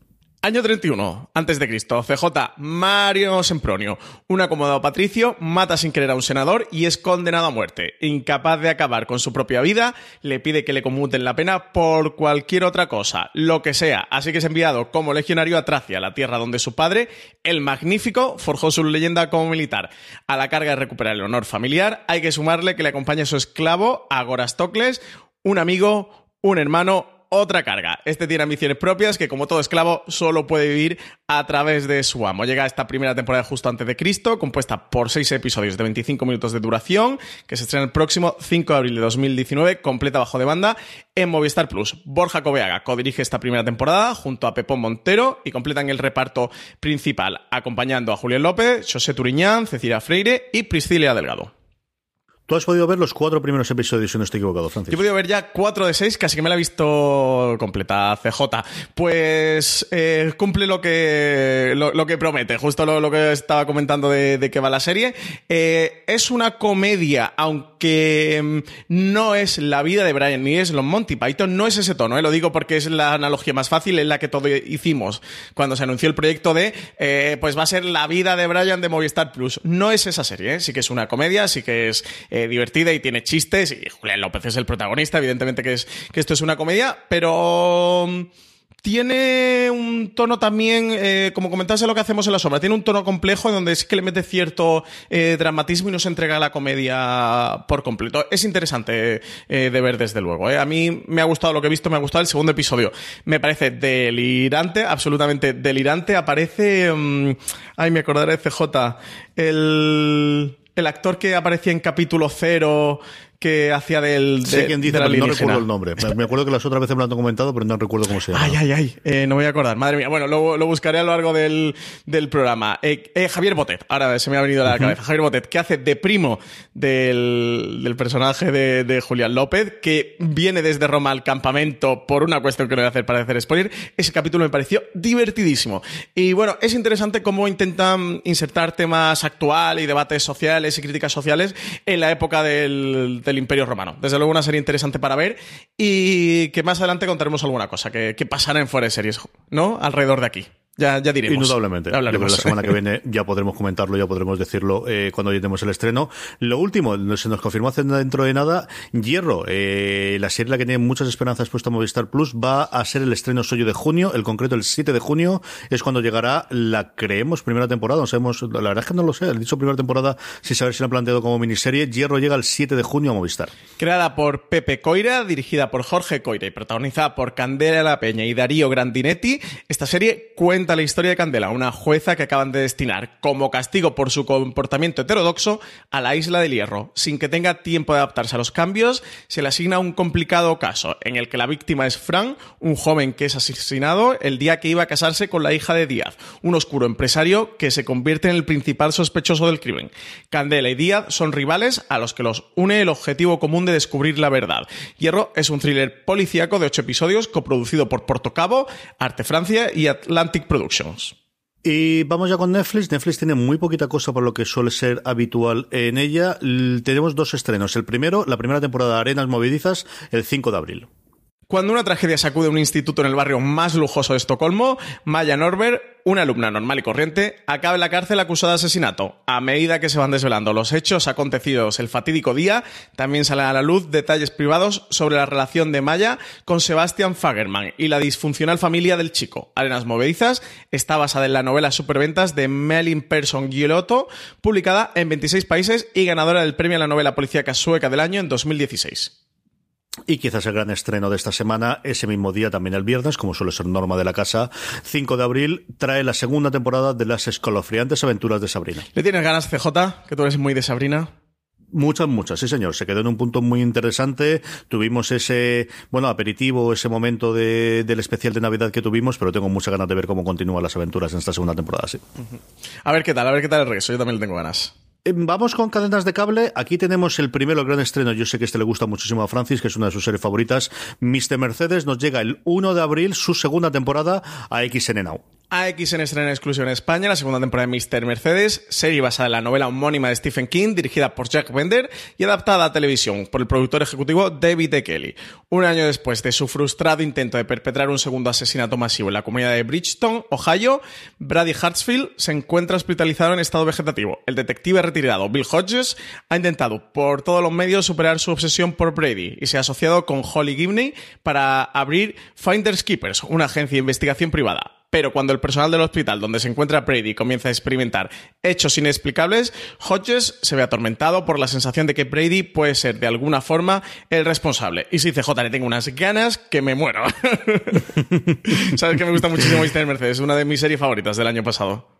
Año 31, antes de Cristo, CJ, Mario Sempronio, un acomodado patricio, mata sin querer a un senador y es condenado a muerte. Incapaz de acabar con su propia vida, le pide que le conmuten la pena por cualquier otra cosa, lo que sea. Así que es enviado como legionario a Tracia, la tierra donde su padre, el Magnífico, forjó su leyenda como militar. A la carga de recuperar el honor familiar, hay que sumarle que le acompaña su esclavo, Agorastocles, un amigo, un hermano, otra carga. Este tiene ambiciones propias que, como todo esclavo, solo puede vivir a través de su amo. Llega esta primera temporada justo antes de Cristo, compuesta por seis episodios de 25 minutos de duración, que se estrena el próximo 5 de abril de 2019, completa bajo demanda, en Movistar Plus. Borja Coveaga codirige esta primera temporada junto a Pepón Montero y completan el reparto principal, acompañando a Julián López, José Turiñán, Cecilia Freire y Priscilia Delgado. Tú has podido ver los cuatro primeros episodios, si no estoy equivocado, Francis. Yo he podido ver ya cuatro de seis, casi que me la he visto completa, CJ. Pues eh, cumple lo que, lo, que promete, justo lo, lo que estaba comentando de, de que va la serie. Eh, es una comedia, aunque mm, no es la vida de Brian ni es los Monty Python, no es ese tono, eh, lo digo porque es la analogía más fácil, en la que todo hicimos cuando se anunció el proyecto de, eh, pues va a ser la vida de Brian de Movistar Plus. No es esa serie, sí que es una comedia, sí que es eh, divertida y tiene chistes, y Julián López es el protagonista, evidentemente que, es, que esto es una comedia, pero mm, tiene un tono también, eh, como comentase lo que hacemos en la sombra, tiene un tono complejo en donde sí que le mete cierto eh, dramatismo y nos entrega la comedia por completo. Es interesante eh, de ver desde luego. A mí me ha gustado lo que he visto, me ha gustado el segundo episodio. Me parece delirante, absolutamente delirante. Aparece, mm, ay, me acordaré de CJ, el, el actor que aparecía en capítulo cero que hacía del de, sé quién dice, pero no recuerdo el nombre. Me- acuerdo que las otras veces me lo han comentado, pero no recuerdo cómo se llama. Ay, ay, ay, eh, no voy a acordar. Madre mía. Bueno, lo, lo buscaré a lo largo del, del programa. Eh, eh, Javier Botet, ahora se me ha venido a la cabeza. Javier Botet, que hace de primo del, del personaje de, de Julián López, que viene desde Roma al campamento por una cuestión que no voy a hacer para hacer spoiler. Ese capítulo me pareció divertidísimo. Y bueno, es interesante cómo intentan insertar temas actual y debates sociales y críticas sociales en la época del, del Imperio Romano. Desde luego una serie interesante para ver y que más adelante contaremos alguna cosa que, que pasará en Fuera de Series, ¿no? Alrededor de aquí. Ya, ya diremos. Indudablemente. Hablaremos. la semana que [LAUGHS] viene ya podremos comentarlo, ya podremos decirlo eh, cuando lleguemos el estreno. Lo último, se nos confirmó hace dentro de nada, Hierro, eh, la serie en la que tiene muchas esperanzas puesta Movistar Plus, va a ser el estreno suyo de junio, el concreto el 7 de junio, es cuando llegará la, creemos, primera temporada, no sabemos, la verdad es que no lo sé, el dicho primera temporada, sin saber si la han planteado como miniserie, Hierro llega el 7 de junio a Movistar. Creada por Pepe Coira, dirigida por Jorge Coira y protagonizada por Candela La Peña y Darío Grandinetti, esta serie cuenta la historia de Candela, una jueza que acaban de destinar como castigo por su comportamiento heterodoxo a la isla del Hierro. Sin que tenga tiempo de adaptarse a los cambios, se le asigna un complicado caso en el que la víctima es Fran, un joven que es asesinado el día que iba a casarse con la hija de Díaz, un oscuro empresario que se convierte en el principal sospechoso del crimen. Candela y Díaz son rivales a los que los une el objetivo común de descubrir la verdad. Hierro es un thriller policíaco de ocho episodios coproducido por Portocabo, Arte Francia y Atlantic Productions. Y vamos ya con Netflix. Netflix tiene muy poquita cosa por lo que suele ser habitual en ella. Tenemos dos estrenos. El primero, la primera temporada de Arenas Movedizas, el 5 de abril. Cuando una tragedia sacude un instituto en el barrio más lujoso de Estocolmo, Maya Norberg, una alumna normal y corriente, acaba en la cárcel acusada de asesinato. A medida que se van desvelando los hechos acontecidos el fatídico día, también salen a la luz detalles privados sobre la relación de Maya con Sebastian Fagerman y la disfuncional familia del chico. Arenas Movedizas está basada en la novela Superventas de Melin Persson Giolotto, publicada en 26 países y ganadora del premio a la novela policíaca sueca del año en 2016. Y quizás el gran estreno de esta semana, ese mismo día, también el viernes, como suele ser norma de la casa, 5 de abril, trae la segunda temporada de las escalofriantes aventuras de Sabrina. ¿Le tienes ganas, CJ? Que tú eres muy de Sabrina. Muchas, muchas, sí señor. Se quedó en un punto muy interesante. Tuvimos ese, bueno, aperitivo, ese momento de- del especial de Navidad que tuvimos, pero tengo muchas ganas de ver cómo continúan las aventuras en esta segunda temporada, sí. A ver qué tal, a ver qué tal el regreso. Yo también le tengo ganas. Eh, Vamos con cadenas de cable. Aquí tenemos el primero, gran estreno. Yo sé que este le gusta muchísimo a Francis, que es una de sus series favoritas. Mr. Mercedes nos llega el 1 de abril, su segunda temporada, a XN Now. AXN estrena en exclusiva en España la segunda temporada de Mr. Mercedes, serie basada en la novela homónima de Stephen King, dirigida por Jack Bender y adaptada a televisión por el productor ejecutivo David E. Kelly. Un año después de su frustrado intento de perpetrar un segundo asesinato masivo en la comunidad de Bridgeton, Ohio, Brady Hartsfield se encuentra hospitalizado en estado vegetativo. El detective Bill Hodges ha intentado por todos los medios superar su obsesión por Brady y se ha asociado con Holly Gibney para abrir Finders Keepers, una agencia de investigación privada. Pero cuando el personal del hospital donde se encuentra Brady comienza a experimentar hechos inexplicables, Hodges se ve atormentado por la sensación de que Brady puede ser de alguna forma el responsable. Y si CJ le tengo unas ganas que me muero. [LAUGHS] Sabes que me gusta muchísimo Mr. Mercedes, una de mis series favoritas del año pasado.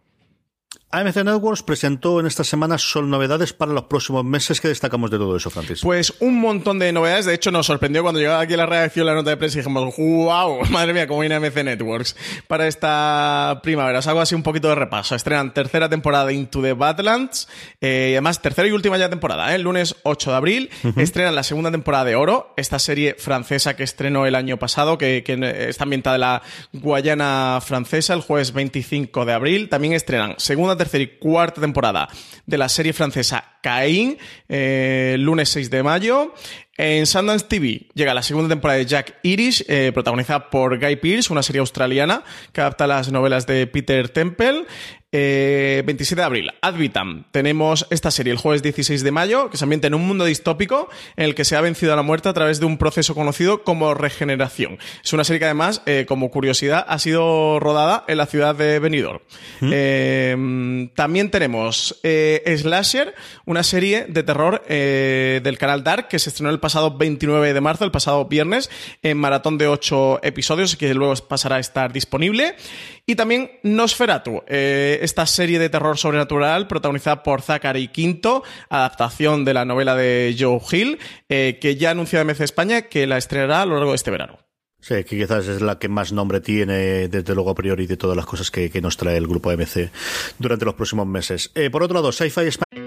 AMC Networks presentó en esta semana son novedades para los próximos meses. que destacamos de todo eso, Francis? Pues un montón de novedades. De hecho, nos sorprendió cuando llegaba aquí a la redacción la nota de prensa y dijimos, wow, [LAUGHS] madre mía, cómo viene AMC Networks para esta primavera. Os hago así un poquito de repaso. Estrenan tercera temporada de Into the Badlands eh, y además tercera y última ya temporada, ¿eh? el lunes 8 de abril. Estrenan la segunda temporada de Oro, esta serie francesa que estrenó el año pasado, que, que está ambientada en la Guayana francesa, el jueves 25 de abril. También estrenan segunda tercera y cuarta temporada de la serie francesa Caín, eh, lunes 6 de mayo. En Sundance TV llega la segunda temporada de Jack Irish, eh, protagonizada por Guy Pearce, una serie australiana que adapta las novelas de Peter Temple. Eh, 27 de abril, Advitam. Tenemos esta serie el jueves 16 de mayo, que se ambienta en un mundo distópico en el que se ha vencido a la muerte a través de un proceso conocido como regeneración. Es una serie que además, eh, como curiosidad, ha sido rodada en la ciudad de Benidorm. Eh, también tenemos eh, Slasher, una serie de terror eh, del canal Dark que se estrenó el pasado 29 de marzo, el pasado viernes, en maratón de 8 episodios, que luego pasará a estar disponible. Y también Nosferatu, eh, esta serie de terror sobrenatural protagonizada por Zachary Quinto, adaptación de la novela de Joe Hill, eh, que ya anunció MC España que la estrenará a lo largo de este verano. Sí, que quizás es la que más nombre tiene, desde luego a priori, de todas las cosas que, nos trae el grupo AMC durante los próximos meses. Eh, por otro lado, Sci-Fi España.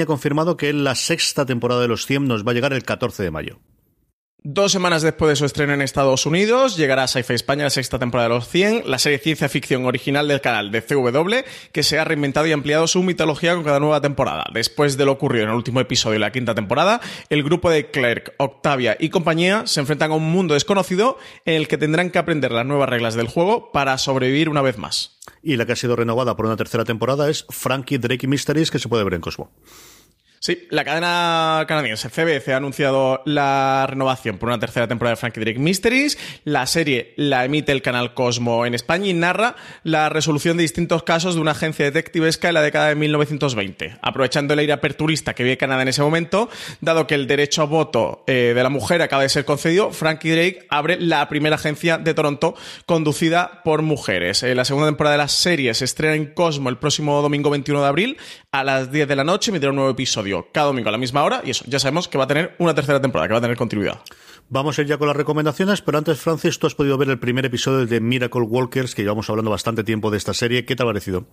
Ha confirmado que la sexta temporada de Los 100 nos va a llegar el 14 de mayo. Dos semanas después de su estreno en Estados Unidos, llegará a Sci-Fi España la sexta temporada de los 100, la serie ciencia ficción original del canal de CW, que se ha reinventado y ampliado su mitología con cada nueva temporada. Después de lo ocurrido en el último episodio de la quinta temporada, el grupo de Clerk, Octavia y compañía se enfrentan a un mundo desconocido en el que tendrán que aprender las nuevas reglas del juego para sobrevivir una vez más. Y la que ha sido renovada por una tercera temporada es Frankie Drake Mysteries, que se puede ver en Cosmo. Sí, la cadena canadiense CBC ha anunciado la renovación por una tercera temporada de Frankie Drake Mysteries. La serie la emite el canal Cosmo en España y narra la resolución de distintos casos de una agencia detectivesca en la década de 1920. Aprovechando el aire aperturista que vive Canadá en ese momento, dado que el derecho a voto eh, de la mujer acaba de ser concedido, Frankie Drake abre la primera agencia de Toronto conducida por mujeres. Eh, la segunda temporada de la serie se estrena en Cosmo el próximo domingo 21 de abril a las 10 de la noche. Emitirá un nuevo episodio cada domingo a la misma hora y eso, ya sabemos que va a tener una tercera temporada, que va a tener continuidad. Vamos a ir ya con las recomendaciones, pero antes, Francis, tú has podido ver el primer episodio de Miracle Walkers, que llevamos hablando bastante tiempo de esta serie. ¿Qué te ha parecido?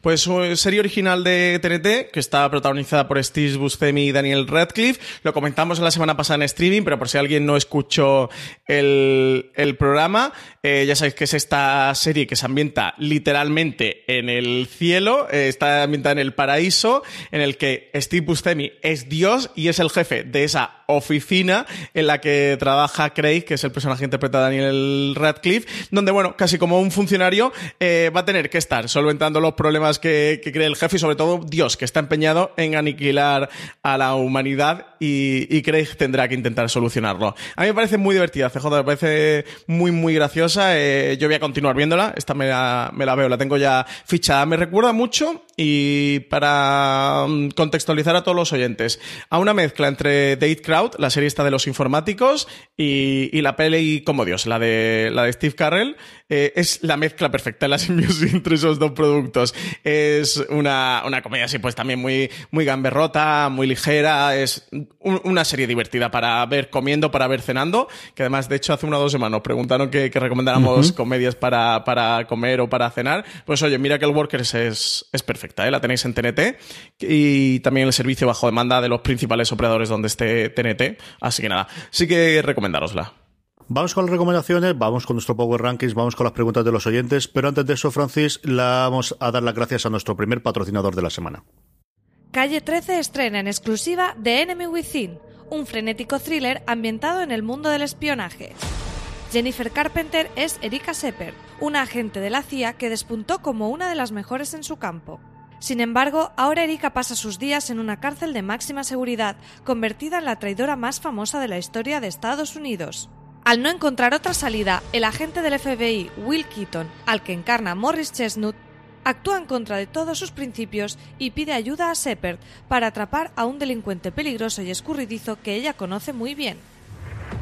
Pues eh, serie original de TNT, que está protagonizada por Steve Buscemi y Daniel Radcliffe. Lo comentamos la semana pasada en streaming, pero por si alguien no escuchó el, el programa, eh, ya sabéis que es esta serie que se ambienta literalmente en el cielo, eh, está ambientada en el paraíso, en el que Steve Buscemi es Dios y es el jefe de esa oficina en la que trabaja Craig, que es el personaje interpretado a Daniel Radcliffe, donde, bueno, casi como un funcionario va a tener que estar solventando los problemas que, que cree el jefe y sobre todo Dios, que está empeñado en aniquilar a la humanidad y, y Craig tendrá que intentar solucionarlo. A mí me parece muy divertida, CJ, me parece muy, muy graciosa. eh, yo voy a continuar viéndola, esta me la, me la veo, la tengo ya fichada. Me recuerda mucho y para mm, contextualizar a todos los oyentes, a una mezcla entre Date Crowd, la serie esta de los informáticos, y, y la peli como Dios, la de, la de Steve Carrell, eh, es la mezcla perfecta, la simbiosis [LAUGHS] entre esos dos productos. Es una, una comedia así, pues también muy, muy gamberrota, muy ligera, es un- una serie divertida para ver comiendo, para ver cenando, que además, de hecho, hace una o dos semanas nos preguntaron que, que recomendáramos comedias para, para comer o para cenar. Pues oye, mira que el Workers es, es perfecta, ¿eh? la tenéis en TNT y también el servicio bajo demanda de los principales operadores donde esté TNT. Así que nada, sí que recomendárosla. Vamos con las recomendaciones, vamos con nuestro Power Rankings, vamos con las preguntas de los oyentes, pero antes de eso, Francis, la vamos a dar las gracias a nuestro primer patrocinador de la semana. Calle 13 estrena en exclusiva The Enemy Within, un frenético thriller ambientado en el mundo del espionaje. Jennifer Carpenter es Erika Sepper, una agente de la CIA que despuntó como una de las mejores en su campo. Sin embargo, ahora Erika pasa sus días en una cárcel de máxima seguridad, convertida en la traidora más famosa de la historia de Estados Unidos. Al no encontrar otra salida, el agente del FBI, Will Keaton, al que encarna Morris Chestnut, actúa en contra de todos sus principios y pide ayuda a Shepard para atrapar a un delincuente peligroso y escurridizo que ella conoce muy bien.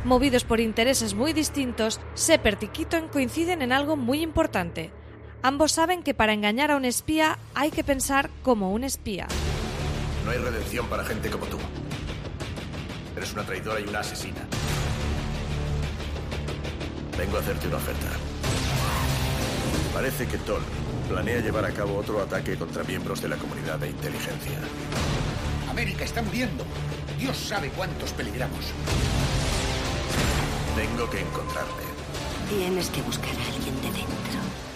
Movidos por intereses muy distintos, Shepard y Keaton coinciden en algo muy importante. Ambos saben que para engañar a un espía hay que pensar como un espía. No hay redención para gente como tú. Eres una traidora y una asesina. Vengo a hacerte una oferta. Parece que Toll planea llevar a cabo otro ataque contra miembros de la comunidad de inteligencia. América está muriendo. Dios sabe cuántos peligramos. Tengo que encontrarle. Tienes que buscar a alguien de dentro.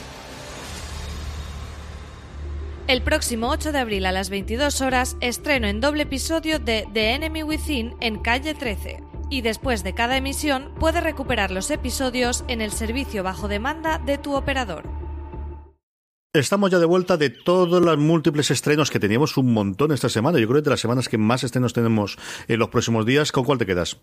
El próximo 8 de abril a las 22 horas estreno en doble episodio de The Enemy Within en calle 13. Y después de cada emisión puedes recuperar los episodios en el servicio bajo demanda de tu operador. Estamos ya de vuelta de todos los múltiples estrenos que teníamos un montón esta semana. Yo creo que de las semanas que más estrenos tenemos en los próximos días, ¿con cuál te quedas?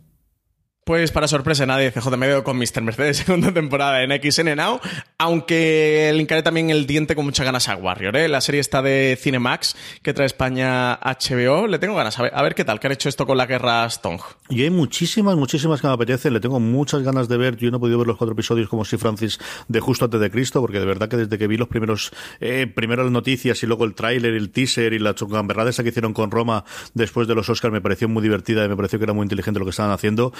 Pues para sorpresa nadie, CJ medio con Mr. Mercedes [LAUGHS] segunda temporada en XN Now, aunque le encaré también el diente con muchas ganas a Warrior, ¿eh? La serie está de Cinemax que trae España HBO, le tengo ganas a ver, a ver qué tal, que han hecho esto con la guerra Stone. Y hay muchísimas, muchísimas que me apetecen. Le tengo muchas ganas de ver. Yo no he podido ver los cuatro episodios como si Francis de justo antes de Cristo, porque de verdad que desde que vi los primeros, eh, primero las noticias y luego el tráiler, el teaser y la gamberrada esa que hicieron con Roma después de los Oscars me pareció muy divertida y me pareció que era muy inteligente lo que estaban haciendo.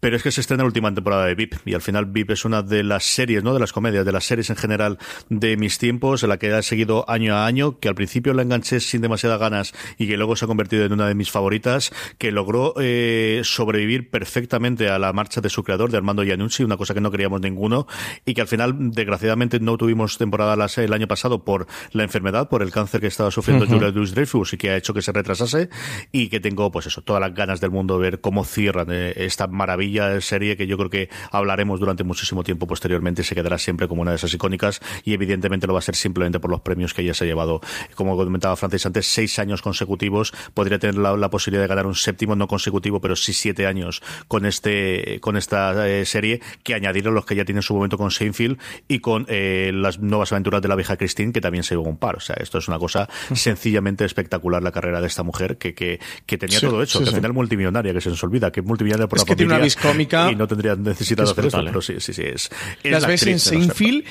Pero es que se estrena la última temporada de VIP y al final VIP es una de las series, no de las comedias, de las series en general de mis tiempos, en la que he seguido año a año, que al principio la enganché sin demasiadas ganas y que luego se ha convertido en una de mis favoritas, que logró eh, sobrevivir perfectamente a la marcha de su creador, de Armando Iannucci, una cosa que no queríamos ninguno, y que al final, desgraciadamente, no tuvimos temporada el año pasado por la enfermedad, por el cáncer que estaba sufriendo Julia Louis Dreyfus y que ha hecho que se retrasase, y que tengo, pues eso, todas las ganas del mundo de ver cómo cierran eh, esta maravilla serie que yo creo que hablaremos durante muchísimo tiempo posteriormente y se quedará siempre como una de esas icónicas y evidentemente lo va a ser simplemente por los premios que ya se ha llevado, como comentaba Francis antes, seis años consecutivos, podría tener la, la posibilidad de ganar un séptimo, no consecutivo, pero sí siete años con este con esta eh, serie, que añadieron los que ya tienen su momento con Seinfeld y con eh, las nuevas aventuras de la vieja Christine, que también se llevó un par. O sea, esto es una cosa sencillamente espectacular la carrera de esta mujer que, que, que tenía Sí, todo hecho, sí, que sí. al final multimillonaria, que se nos olvida, que es multimillonaria por Es la que familia [LAUGHS] cómica y no tendría necesidad de que es hacer esto, brutal, ¿eh? pero sí, sí, sí, es, es Las la ves en Seinfeld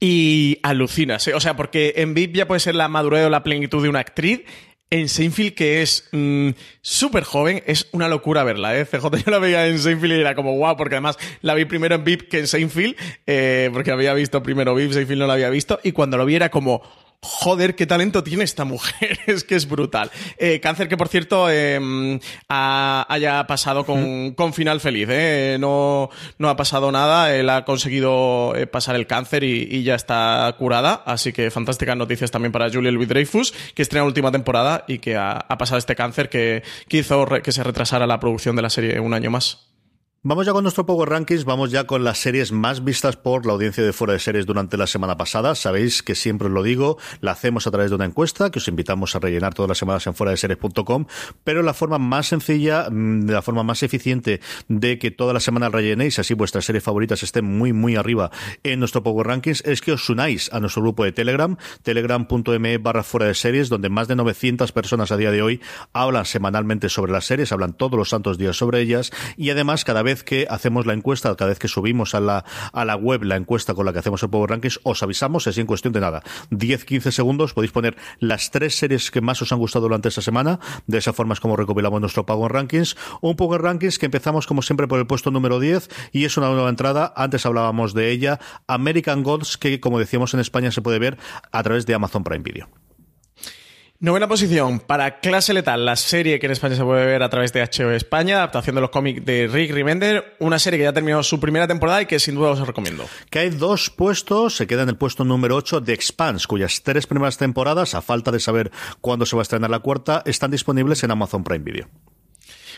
y alucinas, ¿eh? O sea, porque en VIP ya puede ser la madurez o la plenitud de una actriz. En Seinfeld, que es mm, súper joven, es una locura verla, ¿eh? CJ yo la veía en Seinfeld y era como guau, porque además la vi primero en VIP que en Seinfeld, eh, porque había visto primero VIP, Seinfeld no la había visto, y cuando lo vi era como, joder, qué talento tiene esta mujer, [LAUGHS] es que es brutal. Eh, cáncer que, por cierto, eh, ha- haya pasado con, con final feliz, ¿eh? No, no ha pasado nada, él ha conseguido eh, pasar el cáncer y, y ya está curada, así que fantásticas noticias también para Julia Louis Dreyfus, que estrena la última temporada y que ha, ha pasado este cáncer que, que hizo re- que se retrasara la producción de la serie un año más. Vamos ya con nuestro Power Rankings, vamos ya con las series más vistas por la audiencia de fuera de series durante la semana pasada. Sabéis que siempre os lo digo, la hacemos a través de una encuesta que os invitamos a rellenar todas las semanas en fuera de series.com, pero la forma más sencilla, mm, la forma más eficiente de que todas las semanas rellenéis, así vuestras series favoritas estén muy, muy arriba en nuestro Power Rankings, es que os unáis a nuestro grupo de Telegram, telegram.me barra fuera de series, donde más de 900 personas a día de hoy hablan semanalmente sobre las series, hablan todos los santos días sobre ellas, y además cada vez que hacemos la encuesta, cada vez que subimos a la, a la web la encuesta con la que hacemos el Power Rankings, os avisamos, es en cuestión de nada. 10-15 segundos podéis poner las tres series que más os han gustado durante esa semana. De esa forma es como recopilamos nuestro Power Rankings. Un Power Rankings que empezamos como siempre por el puesto número 10 y es una nueva entrada. Antes hablábamos de ella. American Gods, que como decíamos en España se puede ver a través de Amazon Prime Video. Novena posición para Clase Letal, la serie que en España se puede ver a través de HBO España, adaptación de los cómics de Rick Remender, una serie que ya terminó su primera temporada y que sin duda os recomiendo. Que hay dos puestos, se queda en el puesto número 8 de Expanse, cuyas tres primeras temporadas, a falta de saber cuándo se va a estrenar la cuarta, están disponibles en Amazon Prime Video.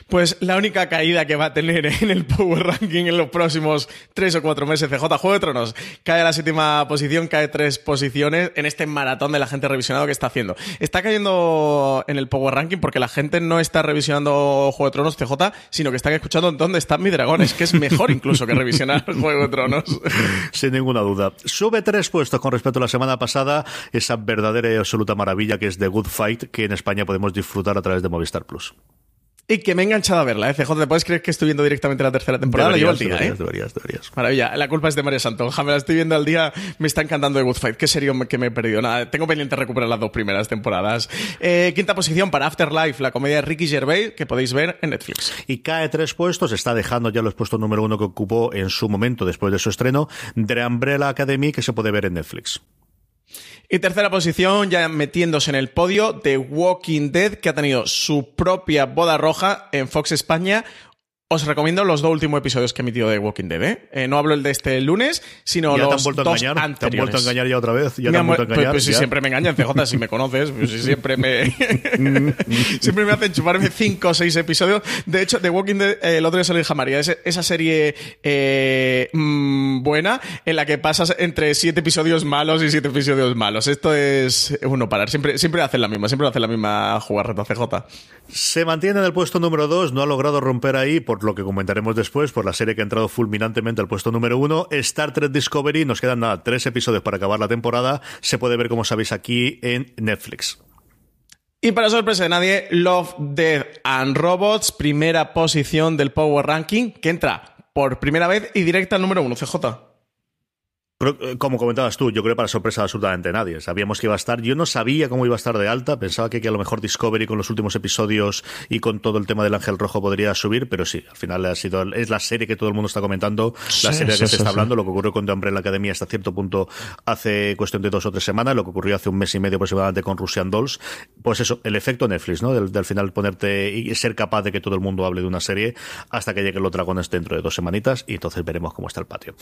Pues la única caída que va a tener [LAUGHS] en el Power Ranking en los próximos tres o cuatro meses, CJ Juego de Tronos, cae a la séptima posición, cae tres posiciones en este maratón de la gente revisionado que está haciendo. Está cayendo en el Power Ranking porque la gente no está revisionando Juego de Tronos CJ, sino que está escuchando dónde están mis dragones, que es mejor incluso que revisionar [LAUGHS] Juego de Tronos. [LAUGHS] Sin ninguna duda. Sube tres puestos con respecto a la semana pasada, esa verdadera y absoluta maravilla que es The Good Fight, que en España podemos disfrutar a través de Movistar Plus. Y que me he enganchado a verla, ¿eh? CJ, ¿te puedes creer que estoy viendo directamente la tercera temporada? Deberías, Lo llevo al día, deberías, ¿eh? deberías, deberías. Maravilla. La culpa es de María Santonja. Me la estoy viendo al día. Me está encantando The Good Fight. Qué serio que me he perdido. Nada, tengo pendiente recuperar las dos primeras temporadas. Eh, quinta posición para Afterlife, la comedia de Ricky Gervais, que podéis ver en Netflix. Y cae tres puestos, está dejando ya los puestos número uno que ocupó en su momento después de su estreno, The Umbrella Academy, que se puede ver en Netflix. Y tercera posición, ya metiéndose en el podio, The Walking Dead, que ha tenido su propia boda roja en Fox España. Os recomiendo los dos últimos episodios que he emitido de Walking Dead, ¿eh? Eh, no hablo el de este lunes, sino Ya te han los vuelto a dos engañar, te han anteriores. vuelto a engañar ya otra vez, ya te han vuelto a pues- engañar. Pues, si siempre me engañan, CJ, si me conoces, pues si siempre me. [LAUGHS] [LAUGHS] siempre me hacen chuparme cinco o seis episodios. De hecho, The Walking Dead, eh, el otro día se lo dije a María, es esa serie eh, mm, buena en la que pasas entre siete episodios malos y siete episodios malos. Esto es uno parar. Siempre, siempre hacen la misma, siempre hacen la misma jugarreta CJ. Se mantiene en el puesto número 2, no ha logrado romper ahí, por lo que comentaremos después, por la serie que ha entrado fulminantemente al puesto número 1. Star Trek Discovery, nos quedan nada, tres episodios para acabar la temporada. Se puede ver, como sabéis, aquí en Netflix. Y para sorpresa de nadie, Love, Death and Robots, primera posición del Power Ranking, que entra por primera vez y directa al número uno, CJ. Eh, como comentabas tú, yo creo que para sorpresa de absolutamente nadie. Sabíamos que iba a estar. Yo no sabía cómo iba a estar de alta. Pensaba que, que a lo mejor Discovery con los últimos episodios y con todo el tema del Ángel Rojo podría subir, pero sí, al final ha sido es la serie que todo el mundo está comentando, la serie sí, que sí, se está hablando, lo que ocurrió con The Umbrella Academy hasta cierto punto hace cuestión de dos o tres semanas, lo que ocurrió hace un mes y medio aproximadamente con Russian Dolls. Pues eso, el efecto Netflix, ¿no? Del, del final ponerte y ser capaz de que todo el mundo hable de una serie hasta que lleguen los dragones dentro de dos semanitas y entonces veremos cómo está el patio.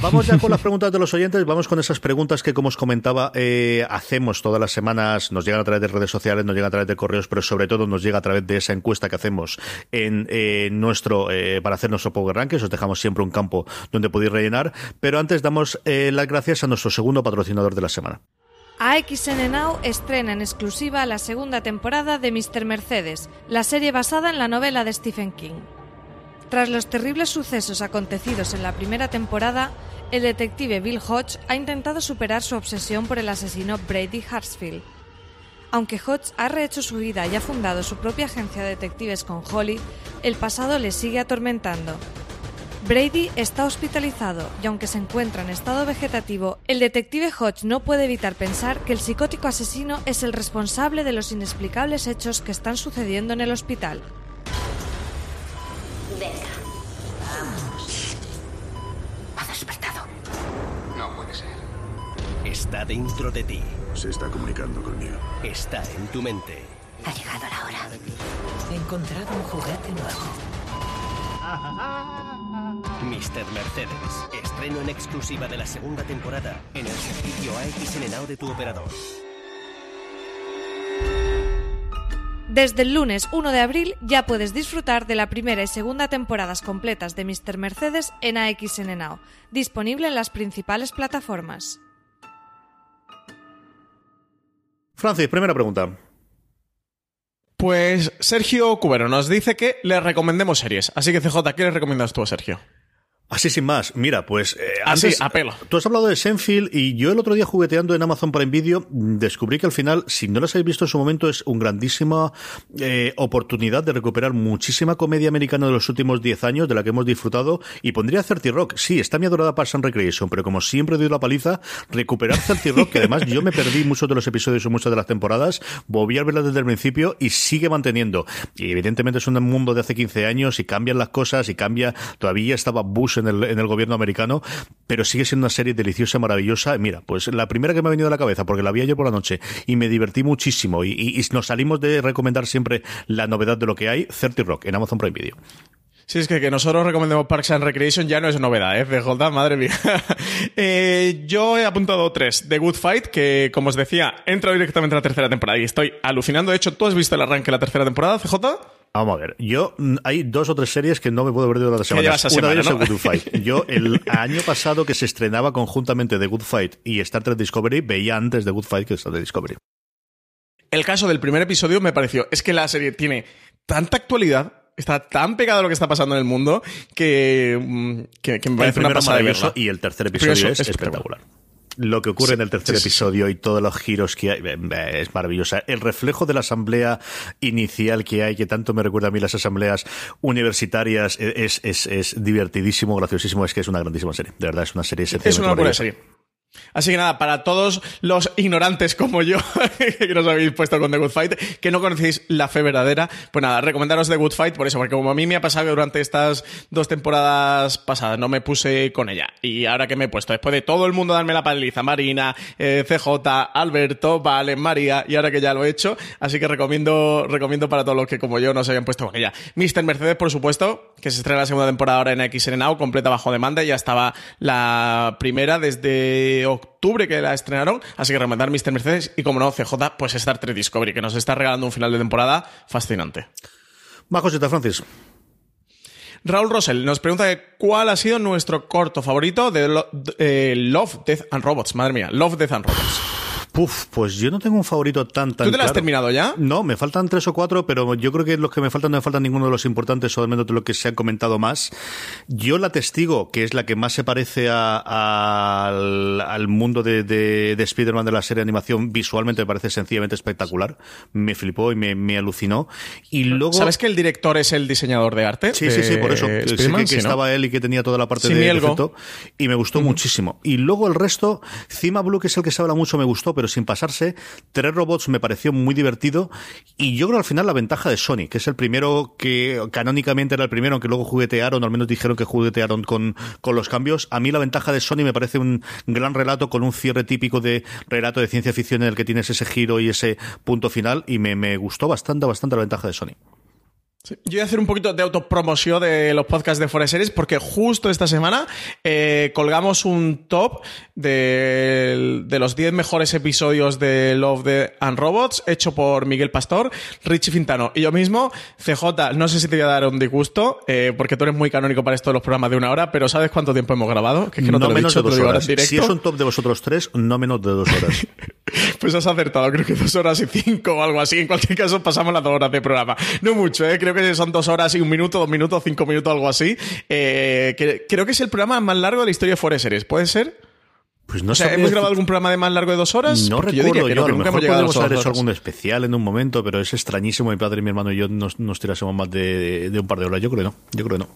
Vamos ya con las preguntas de los oyentes, vamos con esas preguntas que, como os comentaba, eh, hacemos todas las semanas, nos llegan a través de redes sociales, nos llegan a través de correos, pero sobre todo nos llega a través de esa encuesta que hacemos en eh, nuestro, eh, para hacer nuestro Power Rankings, os dejamos siempre un campo donde podéis rellenar, pero antes damos las gracias a nuestro segundo patrocinador de la semana. AXN Now estrena en exclusiva la segunda temporada de Mr. Mercedes, la serie basada en la novela de Stephen King. Tras los terribles sucesos acontecidos en la primera temporada, el detective Bill Hodge ha intentado superar su obsesión por el asesino Brady Hartsfield. Aunque Hodge ha rehecho su vida y ha fundado su propia agencia de detectives con Holly, el pasado le sigue atormentando. Brady está hospitalizado y aunque se encuentra en estado vegetativo, el detective Hodge no puede evitar pensar que el psicótico asesino es el responsable de los inexplicables hechos que están sucediendo en el hospital. Venga. Está dentro de ti. Se está comunicando conmigo. Está en tu mente. Ha llegado la hora. He encontrado un juguete nuevo. Mr. Mercedes. Estreno en exclusiva de la segunda temporada en el servicio AXN de tu operador. Desde el lunes 1 de abril ya puedes disfrutar de la primera y segunda temporadas completas de Mr. Mercedes en AXN Now, disponible en las principales plataformas. Francis, primera pregunta. Pues Sergio Cubero nos dice que le recomendemos series. Así que CJ, ¿qué le recomiendas tú a Sergio? Así sin más, mira, pues eh, Así, antes, a pelo. Tú has hablado de Senfield y yo el otro día jugueteando en Amazon Prime Video mm, descubrí que al final, si no las habéis visto en su momento, es una grandísima eh, oportunidad de recuperar muchísima comedia americana de los últimos 10 años de la que hemos disfrutado y pondría 30 Rock. Sí, está mi adorada Parks and Recreation, pero como siempre doy la paliza, recuperar 30 Rock, que además yo me perdí muchos de los episodios o muchas de las temporadas, volví a verla desde el principio y sigue manteniendo. Y evidentemente es un mundo de hace 15 años y cambian las cosas y cambia, todavía estaba Bush en en el gobierno americano, pero sigue siendo una serie deliciosa, maravillosa. Mira, pues la primera que me ha venido a la cabeza, porque la vi ayer por la noche y me divertí muchísimo y, nos salimos de recomendar siempre la novedad de lo que hay, 30 Rock en Amazon Prime Video. Sí, es que que nosotros recomendemos Parks and Recreation ya no es novedad, ¿eh? CJ, madre mía. [LAUGHS] Eh, yo he apuntado tres. The Good Fight, que como os decía, entra directamente a la tercera temporada y estoy alucinando. De hecho, ¿tú has visto el arranque de la tercera temporada, CJ? Vamos a ver, yo hay dos o tres series que no me puedo ver de las llevas semanas. a Una de ellas semana, es Good Fight. [LAUGHS] Yo el año pasado que se estrenaba conjuntamente The Good Fight y Star Trek Discovery, veía antes The Good Fight que Star Trek Discovery. El caso del primer episodio me pareció, es que la serie tiene tanta actualidad, está tan pegado a lo que está pasando en el mundo, que, mm, que, que me El parece una primero pasada de verla. y el tercer El episodio es espectacular. Lo que ocurre Sí, en el tercer sí, sí, sí. episodio y todos los giros que hay eh, eh, es maravillosa. El reflejo de la asamblea inicial que hay, que tanto me recuerda a mí las asambleas universitarias, eh, es, es, es divertidísimo, graciosísimo. Es que es una grandísima serie. De verdad, es una serie Es una buena serie. Así que nada, para todos los ignorantes como yo, [LAUGHS] que nos habéis puesto con The Good Fight, que no conocéis la fe verdadera, pues nada, recomendaros The Good Fight por eso, porque como a mí me ha pasado durante estas dos temporadas pasadas no me puse con ella, y ahora que me he puesto, después de todo el mundo darme la paliza, Marina, eh, CJ, Alberto, Vale, María, y ahora que ya lo he hecho, así que recomiendo, recomiendo para todos los que como yo no se hayan puesto con ella. Mr. Mercedes, por supuesto, que se estrena la segunda temporada ahora en XN Now, completa bajo demanda, ya estaba la primera desde octubre que la estrenaron, así que recomendar Mr. Mercedes y como no, CJ, pues Star Trek Discovery, que nos está regalando un final de temporada fascinante. Más cositas, Francis. Raúl Rosell nos pregunta cuál ha sido nuestro corto favorito de Lo- eh, Love, Death and Robots. Madre mía, Love, Death and Robots. Puf, pues yo no tengo un favorito tan tan ¿Tú te la has claro. terminado ya? No, me faltan tres o cuatro, pero yo creo que los que me faltan no me faltan ninguno de los importantes, solamente de lo que se han comentado más. Yo la testigo, que es la que más se parece a- a- al, al mundo de, de, de Spider-Man de la serie de animación, visualmente me parece sencillamente espectacular. Me flipó y me, me alucinó. Y luego... ¿Sabes que el director es el diseñador de arte? Sí, sí, sí, por eso. Que, que Sí, ¿no? estaba él y que tenía toda la parte Sí, de, efecto. Y me gustó muchísimo. Y luego el resto, Cima Blue, que es el que se habla mucho, me gustó, pero sin pasarse. Tres robots me pareció muy divertido. Y yo creo al final la ventaja de Sony, que es el primero que canónicamente era el primero, aunque luego juguetearon, o al menos dijeron que juguetearon con, con los cambios. A mí la ventaja de Sony me parece un gran relato con un cierre típico de relato de ciencia ficción en el que tienes ese giro y ese punto final. Y me, me gustó bastante, bastante la ventaja de Sony. Sí. Yo voy a hacer un poquito de autopromoción de los podcasts de Forest Series porque justo esta semana eh, colgamos un top de, de los 10 mejores episodios de Love, Death and Robots hecho por Miguel Pastor, Richie Fintano y yo mismo. CJ, no sé si te voy a dar un disgusto eh, porque tú eres muy canónico para esto de los programas de una hora, pero ¿sabes cuánto tiempo hemos grabado? Que es que no, te lo he menos dicho, de dos horas. en directo. Si es un top de vosotros tres, no menos de dos horas. [LAUGHS] Pues has acertado, creo que dos horas y cinco o algo así. En cualquier caso, pasamos las dos horas de programa. No mucho, ¿eh? creo que son dos horas y un minuto, dos minutos, cinco minutos, algo así. Eh, que- creo que es el programa más largo de la historia de Forest Series. ¿Puede ser? Pues no o sea, ¿hemos grabado algún programa de más largo de dos horas? No Porque recuerdo yo, diría que no, a lo nunca mejor podemos haber hecho algún especial en un momento, pero es extrañísimo. Mi padre, mi hermano y yo nos, nos tirásemos más de, de un par de horas. Yo creo que no. Yo creo que no.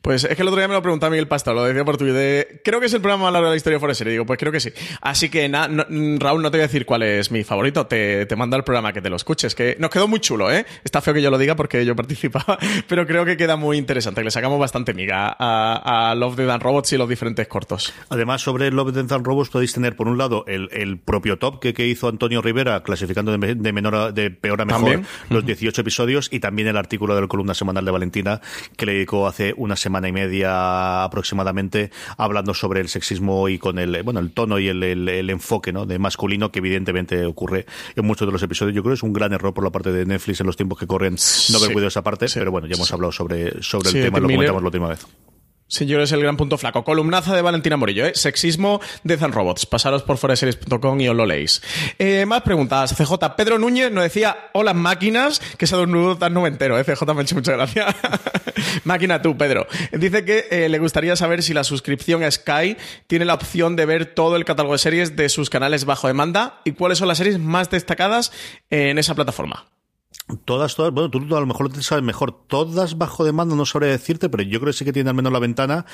Pues es que el otro día me lo preguntaba Miguel Pastor, lo decía por Twitter. de, Creo que es el programa más largo de la historia de Forest Series. Digo, pues creo que sí. Así que no- mm, Raúl, no te voy a decir cuál es mi favorito. Te, te mando el programa que te lo escuches. Que nos quedó muy chulo, ¿eh? Está feo que yo lo diga porque yo participaba, [LAUGHS] pero creo que queda muy interesante. Que le sacamos bastante miga a, a Love, Death and Robots y los diferentes cortos. Además, sobre Love, Death and Robots podéis tener, por un lado, el, el propio top que, que hizo Antonio Rivera, clasificando de, de menor a- de peor a mejor También. los 18 episodios, y también el artículo de la columna semanal de Valentina, que le dedicó hace una una semana y media aproximadamente hablando sobre el sexismo y con el bueno el tono y el, el- el enfoque ¿no? de masculino que evidentemente ocurre en muchos de los episodios. Yo creo que es un gran error por la parte de Netflix en los tiempos que corren no haber Sí. cuidado esa parte, pero bueno, ya hemos hablado sobre, sobre el tema, lo comentamos la última vez. Sí, yo creo que es el gran punto flaco. Columnaza de Valentina Morillo, ¿eh? Sexismo, Death and Robots. Pasaros por foreseries.com y os lo leéis. Eh, más preguntas. CJ Pedro Núñez nos decía, hola máquinas, que se ha dado un nudo tan noventero, ¿eh? CJ me ha hecho muchas gracias. [LAUGHS] Máquina tú, Pedro. Dice que eh, le gustaría saber si la suscripción a Sky tiene la opción de ver todo el catálogo de series de sus canales bajo demanda y cuáles son las series más destacadas en esa plataforma. Todas, todas, bueno, tú a lo mejor te sabes mejor. Todas bajo demanda, no sabría decirte, pero yo creo que sí que tiene al menos la ventana.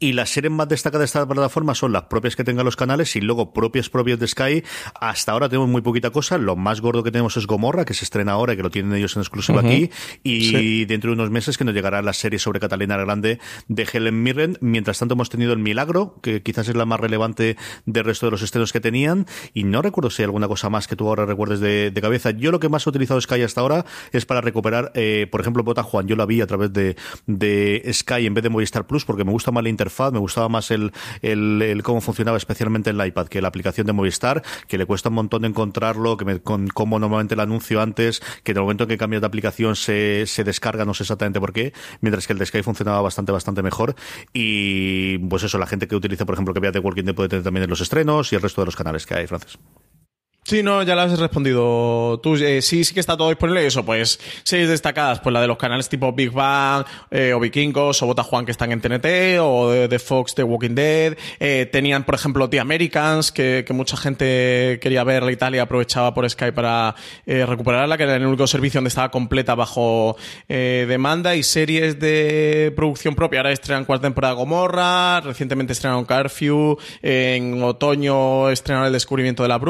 Y las series más destacadas de esta plataforma son las propias que tengan los canales y luego propias propias de Sky. Hasta ahora tenemos muy poquita cosa. Lo más gordo que tenemos es Gomorra, que se estrena ahora y que lo tienen ellos en exclusiva Ujú. aquí. Y Sí. dentro de unos meses que nos llegará la serie sobre Catalina Grande de Helen Mirren. Mientras tanto hemos tenido El Milagro, que quizás es la más relevante del resto de los estrenos que tenían. Y no recuerdo si hay alguna cosa más que tú ahora recuerdes de, de cabeza. Yo lo que más he utilizado Sky hasta ahora es para recuperar, eh, por ejemplo, Bota Juan. Yo la vi a través de, de Sky en vez de Movistar Plus porque me gusta más la interfaz, me gustaba más el, el, cómo funcionaba especialmente en el iPad que la aplicación de Movistar, que le cuesta un montón de encontrarlo, que con cómo normalmente el anuncio antes, que en el momento en que cambias de aplicación se, se descarga, no sé exactamente por qué, mientras que el de Sky funcionaba bastante, bastante mejor. Y pues eso, la gente que utiliza, por ejemplo, que vea The Walking Dead puede tener también en los estrenos y el resto de los canales que hay, Francis. Sí, no, ya las has respondido tú. Eh, sí, sí que está todo disponible. Eso, pues, series destacadas, pues la de los canales tipo Big Bang, eh, o Vikingos, o Bota Juan que están en TNT, o de, Fox, de Walking Dead. Eh, tenían, por ejemplo, The Americans, que, mucha gente quería verla y tal, y aprovechaba por Sky para eh, recuperarla, que era el único servicio donde estaba completa bajo eh, demanda, y series de producción propia. Ahora estrenan cuarta temporada Gomorra, recientemente estrenaron Curfew, en otoño estrenaron El descubrimiento de las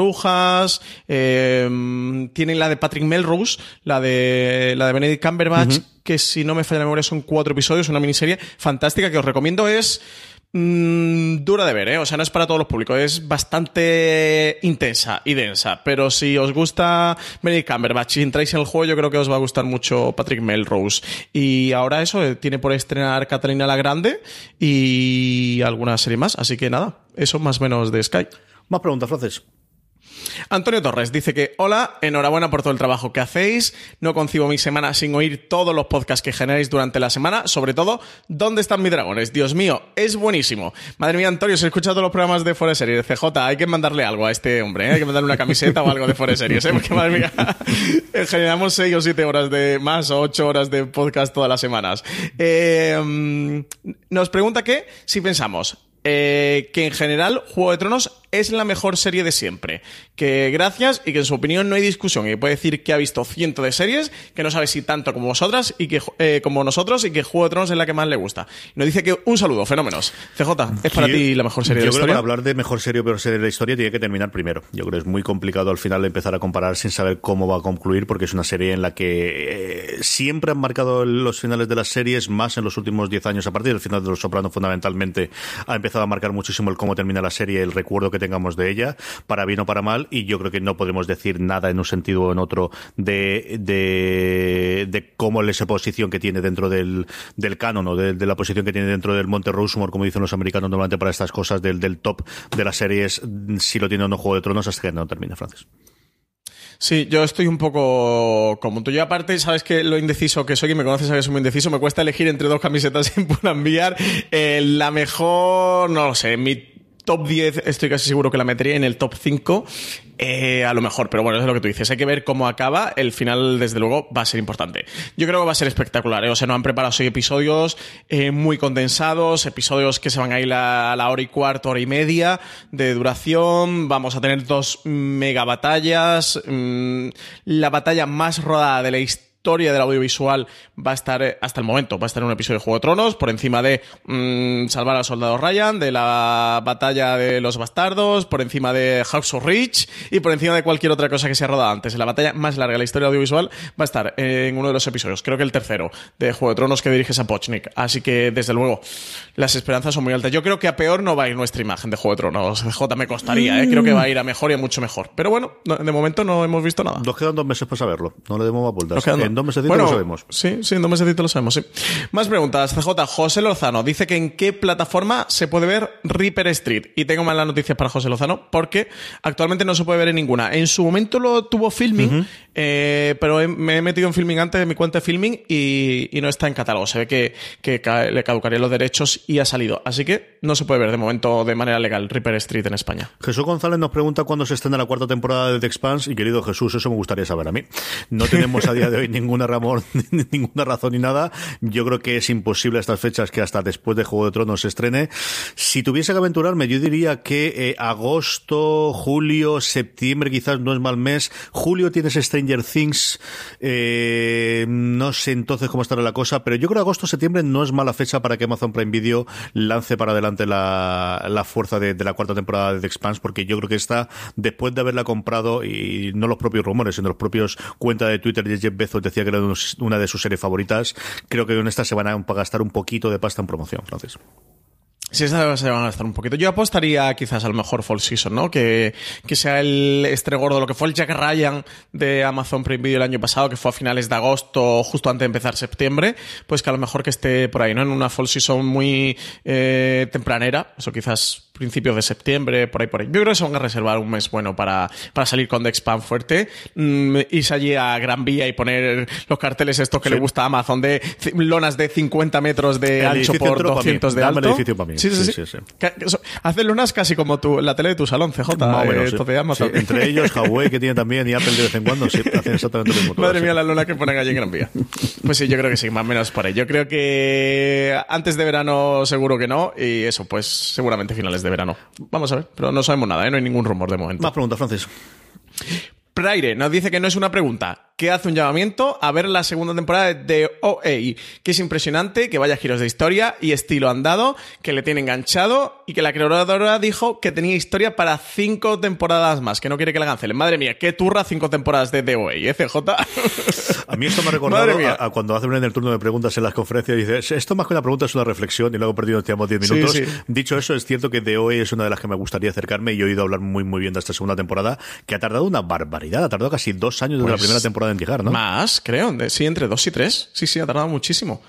eh, tienen la de Patrick Melrose, la de, la de Benedict Cumberbatch, que si no me falla la memoria son cuatro episodios, una miniserie fantástica que os recomiendo es mm, dura de ver, ¿eh? O sea, no es para todos los públicos, es bastante intensa y densa, pero si os gusta Benedict Cumberbatch y entráis en el juego, yo creo que os va a gustar mucho Patrick Melrose. Y ahora eso, eh, tiene por estrenar Catalina la Grande y alguna serie más, así que nada, eso más o menos de Sky. Más preguntas, Francis. Antonio Torres dice que hola, enhorabuena por todo el trabajo que hacéis. No concibo mi semana sin oír todos los podcasts que generáis durante la semana, sobre todo ¿Dónde están mis dragones? Dios mío, es buenísimo. Madre mía, Antonio, se he escuchado los programas de Forest Series, CJ, hay que mandarle algo a este hombre, ¿eh? hay que mandarle una camiseta o algo de Forest Series, ¿eh? porque madre mía, [LAUGHS] generamos 6 o 7 horas de más o 8 horas de podcast todas las semanas. Mm, nos pregunta que si pensamos eh, que en general Juego de Tronos es la mejor serie de siempre. Que gracias y que en su opinión no hay discusión. Y puede decir que ha visto cientos de series, que no sabe si tanto como vosotras y que eh, como nosotros y que Juego de Tronos es la que más le gusta. Y nos dice que un saludo, fenómenos. CJ, ¿es para Yo- ti la mejor serie yo de la creo que para hablar de mejor serie o peor serie de la historia tiene que terminar primero. Yo creo que es muy complicado al final empezar a comparar sin saber cómo va a concluir porque es una serie en la que eh, siempre han marcado los finales de las series más en los últimos 10 años a partir del final de Los Sopranos fundamentalmente ha empezado a marcar muchísimo el cómo termina la serie, el recuerdo que tengamos de ella, para bien o para mal y yo creo que no podemos decir nada en un sentido o en otro de, de, cómo es esa posición que tiene dentro del, del canon o de, la posición que tiene dentro del Monte Rushmore, como dicen los americanos normalmente para estas cosas del, del top de las series, si lo tiene o no Juego de Tronos hasta que no termine, Francis. Sí, yo estoy un poco como tú. Yo aparte, sabes que lo indeciso que soy y me conoces, sabes que soy muy indeciso. Me cuesta elegir entre dos camisetas [LAUGHS] en Pull enviar. Eh, la mejor, no lo sé, mi top 10 estoy casi seguro que la metería en el top 5. eh, a lo mejor, pero bueno, es lo que tú dices. Hay que ver cómo acaba. El final, desde luego, va a ser importante. Yo creo que va a ser espectacular. ¿eh? O sea, nos han preparado seis episodios eh, muy condensados, episodios que se van a ir a la hora y cuarto, hora y media de duración. Vamos a tener dos mega batallas. Mm, la batalla más rodada de la historia del audiovisual va a estar eh, hasta el momento, va a estar en un episodio de Juego de Tronos, por encima de mm, salvar al soldado Ryan, de la batalla de los bastardos, por encima de House of Rich y por encima de cualquier otra cosa que se ha rodado antes. La batalla más larga de la historia audiovisual va a estar en uno de los episodios, creo que el tercero, de Juego de Tronos que dirige Sapochnik. Así que, desde luego, las esperanzas son muy altas. Yo creo que a peor no va a ir nuestra imagen de Juego de Tronos. J me costaría, ¿eh? creo que va a ir a mejor y a mucho mejor. Pero bueno, no- de momento no hemos visto nada. Nos quedan dos meses para saberlo, no le demos más vueltas. En dos meses Bueno, lo sabemos. Sí, sí, en dos meses lo sabemos, sí. Más preguntas. CJ, José Lozano dice que en qué plataforma se puede ver Reaper Street. Y tengo malas noticias para José Lozano porque actualmente no se puede ver en ninguna. En su momento lo tuvo filming, eh, pero he- me he metido en filming antes de mi cuenta de filming y, y no está en catálogo. Se ve que, que ca- le caducarían los derechos y ha salido. Así que no se puede ver de momento de manera legal Reaper Street en España. Jesús González nos pregunta cuándo se estrena la cuarta temporada de The Expanse y querido Jesús, eso me gustaría saber a mí. No tenemos a día de hoy [LAUGHS] [LAUGHS] ninguna, razón ni nada. Yo creo que es imposible a estas fechas que hasta después de Juego de Tronos se estrene. Si tuviese que aventurarme, yo diría que eh, agosto, julio, septiembre quizás no es mal mes. Julio tienes Stranger Things. eh, no sé entonces cómo estará la cosa, pero yo creo que agosto, septiembre no es mala fecha para que Amazon Prime Video lance para adelante la, la fuerza de, de la cuarta temporada de The Expanse, porque yo creo que está, después de haberla comprado, y no los propios rumores, sino los propios cuentas de Twitter de Jeff Bezos decía que era una de sus series favoritas, creo que en esta se van a gastar un poquito de pasta en promoción, Francis. Sí, esa se van a gastar un poquito. Yo apostaría quizás al mejor Fall Season, ¿no? Que, que sea el estre gordo, lo que fue el Jack Ryan de Amazon Prime Video el año pasado, que fue a finales de agosto, justo antes de empezar septiembre, pues que a lo mejor que esté por ahí, ¿no? En una Fall Season muy eh, tempranera, eso quizás principios de septiembre, por ahí, por ahí. Yo creo que se van a reservar un mes bueno para, para salir con The Expand fuerte, mm, irse allí a Gran Vía y poner los carteles estos que Sí. le gusta a Amazon de lonas de 50 metros de El ancho por entero pa' mí. 200 de alto. edificio pa' mí. Sí, sí, Sí, sí. Hace lunas casi como tu, la tele de tu salón, CJ. Más o eh, de Amazon. Entre [LAUGHS] ellos, Huawei, que tiene también, y Apple de vez en cuando, sí, hacen exactamente lo mismo. todas, Madre mía, la luna que ponen allí en Gran Vía. Pues sí, yo creo que sí, más o menos por ahí. Yo creo que antes de verano seguro que no, y eso, pues seguramente finales de verano. Vamos a ver, pero no sabemos nada, ¿eh? no hay ningún rumor de momento. Más preguntas, Francis. Praire nos dice que no es una pregunta, que hace un llamamiento a ver la segunda temporada de OA, que es impresionante, que vaya giros de historia y estilo andado, que le tiene enganchado y que la creadora dijo que tenía historia para cinco temporadas más, que no quiere que la cancelen. Madre mía, qué turra cinco temporadas de OA, ¿eh, CJ? A mí esto me ha [LAUGHS] recordado a, a cuando hacen en el turno de preguntas en las conferencias y dices, esto más que una pregunta es una reflexión y luego perdido tiempo 10 Sí, minutos. sí. Dicho eso, es cierto que The OE es una de las que me gustaría acercarme y he oído hablar muy muy bien de esta segunda temporada, que ha tardado una barbaridad, ha tardado casi dos años desde la Pues, primera temporada en llegar, ¿no? Más, creo. sí, entre dos y tres. Sí, sí, ha tardado muchísimo.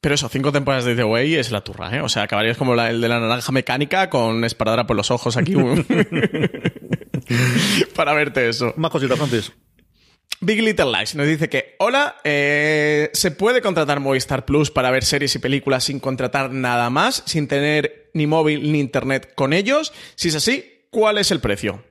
Pero eso, cinco temporadas de The Way es la turra, ¿eh? O sea, acabarías como la- el de la naranja mecánica con esparadora por los ojos aquí. [LAUGHS] para verte eso. Más cositas, Francis. Big Little Lies nos dice que, hola, eh, ¿se puede contratar Movistar Plus para ver series y películas sin contratar nada más, sin tener ni móvil ni internet con ellos? Si es así, ¿cuál es el precio?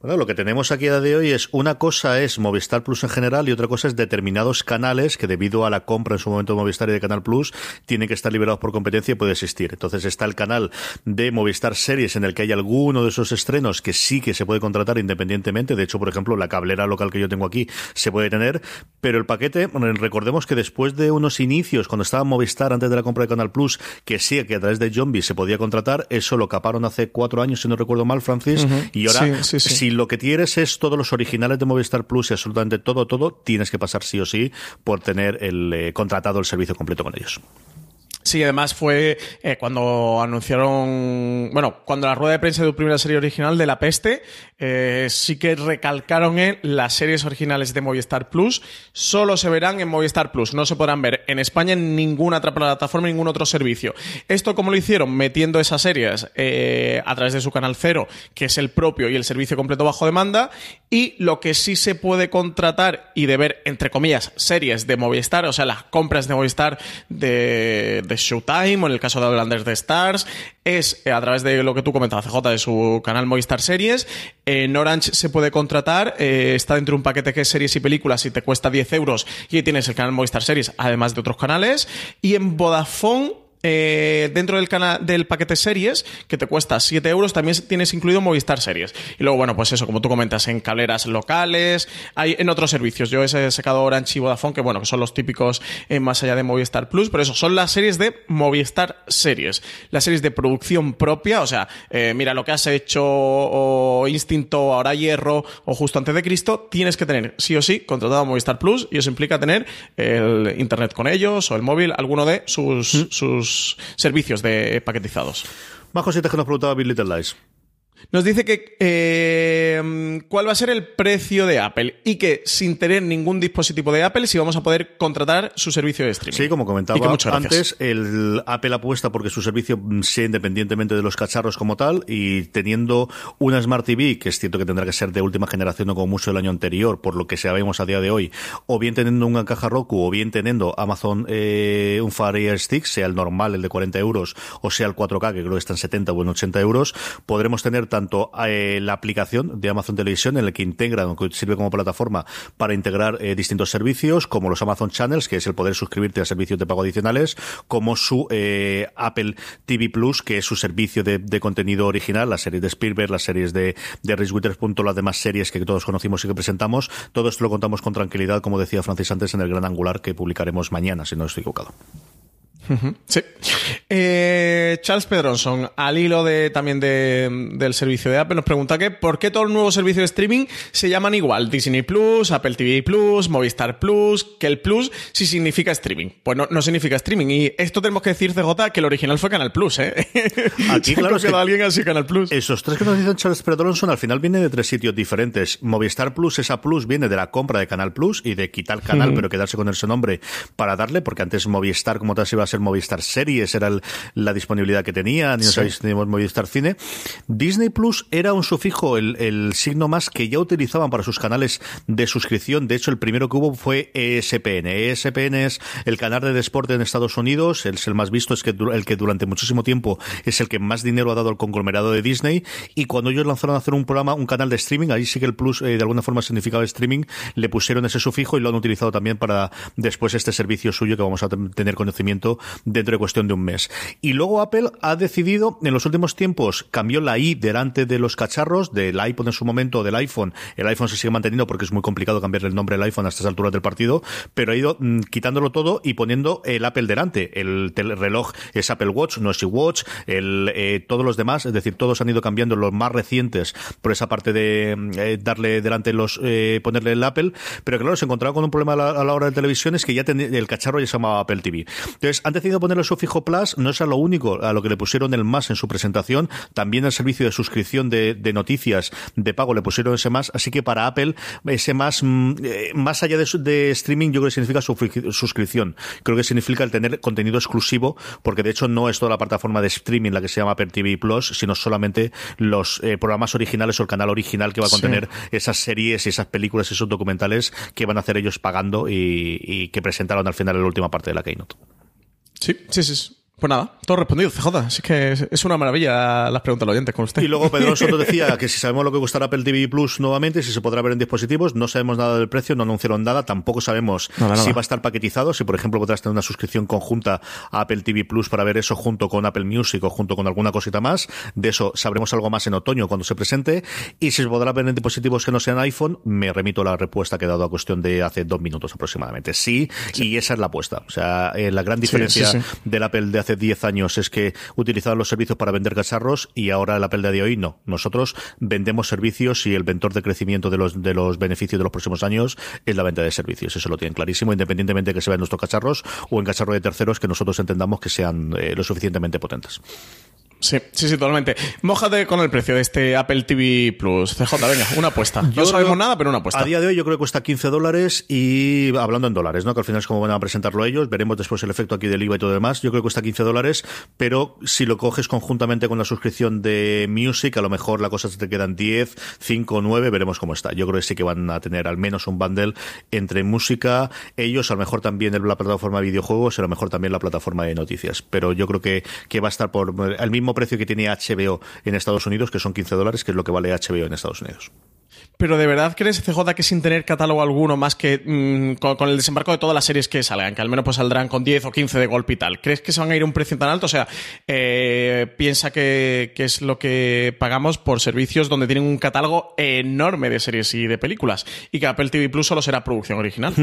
Bueno, lo que tenemos aquí a día de hoy es una cosa es Movistar Plus en general y otra cosa es determinados canales que debido a la compra en su momento de Movistar y de Canal Plus tienen que estar liberados por competencia y puede existir. Entonces está el canal de Movistar Series en el que hay alguno de esos estrenos que sí que se puede contratar independientemente. De hecho, por ejemplo, la cablera local que yo tengo aquí se puede tener, pero el paquete, bueno, recordemos que después de unos inicios, cuando estaba Movistar antes de la compra de Canal Plus, que sí, que a través de Zombie se podía contratar, eso lo caparon hace cuatro años, si no recuerdo mal, Francis, y ahora Sí, sí, sí. si lo que quieres es todos los originales de Movistar Plus y absolutamente todo, todo, tienes que pasar sí o sí por tener el eh, contratado el servicio completo con ellos. Sí, además fue eh, cuando anunciaron, bueno, cuando la rueda de prensa de tu primera serie original de La Peste, eh, sí que recalcaron en las series originales de Movistar Plus, solo se verán en Movistar Plus, no se podrán ver en España en ninguna otra plataforma, ningún otro servicio. Esto como lo hicieron, metiendo esas series eh, a través de su canal cero, que es el propio y el servicio completo bajo demanda, y lo que sí se puede contratar y de ver, entre comillas, series de Movistar, o sea, las compras de Movistar de, de Showtime, o en el caso de Outlanders de Stars, es eh, a través de lo que tú comentabas, CJ, de su canal Movistar Series. En Orange se puede contratar, eh, está dentro de un paquete que es series y películas y te cuesta 10 euros y tienes el canal Movistar Series, además de otros canales. Y en Vodafone eh, dentro del canal del paquete series, que te cuesta 7 euros, también tienes incluido Movistar Series. Y luego, bueno, pues eso, como tú comentas, en cableras locales, hay en otros servicios. Yo he sacado Orange y Vodafone, que bueno, que son los típicos eh, más allá de Movistar Plus, pero eso, son las series de Movistar Series. Las series de producción propia, o sea, eh, mira lo que has hecho, o Instinto, ahora Hierro, o Justo antes de Cristo, tienes que tener, sí o sí, contratado Movistar Plus, y eso implica tener el internet con ellos, o el móvil, alguno de sus, sus servicios de paquetizados. Más cositas que nos preguntaba Bill Little Lies. Nos dice que eh, cuál va a ser el precio de Apple y que sin tener ningún dispositivo de Apple si vamos a poder contratar su servicio de streaming. Sí, como comentaba antes, el Apple apuesta porque su servicio sea independientemente de los cacharros como tal y teniendo una Smart TV, que es cierto que tendrá que ser de última generación o como mucho del año anterior, por lo que sabemos a día de hoy, o bien teniendo una caja Roku o bien teniendo Amazon eh, un Fire Stick, sea el normal, el de 40 euros, o sea el 4K, que creo que está en 70 o en 80 euros, podremos tener tanto eh, la aplicación de Amazon Televisión en el que integra, que sirve como plataforma para integrar eh, distintos servicios, como los Amazon Channels, que es el poder suscribirte a servicios de pago adicionales, como su eh, Apple TV Plus, que es su servicio de, contenido original, las series de Spielberg, las series de, de Reese Witherspoon, las demás series que todos conocimos y que presentamos. Todo esto lo contamos con tranquilidad, como decía Francis antes, en el Gran Angular que publicaremos mañana, si no estoy equivocado. Sí. Eh, Charles Pedronson, al hilo de, también de- del servicio de Apple, nos pregunta que por qué todos los nuevos servicios de streaming se llaman igual. Disney Plus, Apple TV Plus, Movistar Plus, que el Plus sí significa streaming. Pues no, no significa streaming. Y esto tenemos que decir, CJ, que el original fue Canal Plus, ¿eh? [LAUGHS] Aquí, [LAUGHS] claro, es que- alguien así Canal Plus. Esos tres que nos dicen Charles Pedronson al final vienen de tres sitios diferentes. Movistar Plus, esa Plus viene de la compra de Canal Plus y de quitar Canal, Ujú. pero quedarse con ese nombre para darle, porque antes Movistar como tal se iba a ser Movistar Series, era el- la disponibilidad que tenían, y no sabéis si teníamos Movistar Cine. Disney Plus era un sufijo, el, el signo más que ya utilizaban para sus canales de suscripción. De hecho, el primero que hubo fue ESPN. ESPN es el canal de deporte en Estados Unidos, es el más visto, es que, el que durante muchísimo tiempo es el que más dinero ha dado al conglomerado de Disney. Y cuando ellos lanzaron a hacer un programa, un canal de streaming, ahí sí que el Plus eh, de alguna forma significaba streaming, le pusieron ese sufijo y lo han utilizado también para después este servicio suyo que vamos a ten- tener conocimiento dentro de cuestión de un mes. Y luego Apple ha decidido, en los últimos tiempos, cambió la i delante de los cacharros, del iPod en su momento, del iPhone. El iPhone se sigue manteniendo porque es muy complicado cambiarle el nombre del iPhone a estas alturas del partido, pero ha ido mm, quitándolo todo y poniendo el Apple delante. El tel- reloj es Apple Watch, no es iWatch, el, eh, todos los demás, es decir, todos han ido cambiando los más recientes por esa parte de mm, eh, darle delante los, eh, ponerle el Apple, pero claro, se encontraba con un problema a la, hora de televisión, es que ya ten- el cacharro ya se llamaba Apple TV. Entonces, han decidido ponerle su fijo Plus, no es a lo único a lo que le pusieron el más en su presentación, también el servicio de suscripción de, de noticias de pago le pusieron ese más, así que para Apple ese más, mm, eh, más allá de, streaming, yo creo que significa su- suscripción. Creo que significa el tener contenido exclusivo, porque de hecho no es toda la plataforma de streaming la que se llama Apple TV Plus, sino solamente los eh, programas originales o el canal original que va a Sí. contener esas series y esas películas y esos documentales que van a hacer ellos pagando y, y que presentaron al final en la última parte de la Keynote. Sí, sí, sí. Pues nada, todo respondido, CJ. Así que es- una maravilla las preguntas de los oyentes con usted. Y luego Pedro Soto decía que si sabemos lo que costará Apple TV Plus nuevamente, si se podrá ver en dispositivos, no sabemos nada del precio, no anunciaron nada, tampoco sabemos Nada, si va a estar paquetizado, si por ejemplo podrás tener una suscripción conjunta a Apple TV Plus para ver eso junto con Apple Music o junto con alguna cosita más. De eso sabremos algo más en otoño cuando se presente. Y si se podrá ver en dispositivos que no sean iPhone, me remito a la respuesta que he dado a cuestión de hace dos minutos aproximadamente. Sí, y esa es la apuesta. O sea, eh, la gran diferencia sí, sí. del Apple de hace 10 años es que utilizaban los servicios para vender cacharros y ahora el Apple de hoy no. Nosotros vendemos servicios y el ventor de crecimiento de los, de los beneficios de los próximos años es la venta de servicios. Eso lo tienen clarísimo, independientemente de que se vean nuestros cacharros o en cacharros de terceros que nosotros entendamos que sean eh, lo suficientemente potentes. Sí, sí, sí, totalmente. Mójate con el precio de este Apple TV Plus. CJ, venga, una apuesta. No Yo sabemos creo- nada, pero una apuesta. A día de hoy yo creo que cuesta 15 dólares y hablando en dólares, ¿no? Que al final es como van a presentarlo ellos, veremos después el efecto aquí del IVA y todo demás. Yo creo que cuesta 15 dólares, pero si lo coges conjuntamente con la suscripción de Music, a lo mejor la cosa se te quedan 10, 5, 9, veremos cómo está. Yo creo que sí que van a tener al menos un bundle entre música, ellos, a lo mejor también la plataforma de videojuegos a lo mejor también la plataforma de noticias. Pero yo creo que, que va a estar por el mismo precio que tiene HBO en Estados Unidos, que son 15 dólares, que es lo que vale HBO en Estados Unidos. Pero de verdad crees, CJ, que sin tener catálogo alguno más que mm, con, con el desembarco de todas las series que salgan, que al menos pues saldrán con 10 o 15 de golpe y tal, ¿crees que se van a ir a un precio tan alto? O sea, eh, piensa que, que es lo que pagamos por servicios donde tienen un catálogo enorme de series y de películas y que Apple TV Plus solo será producción original.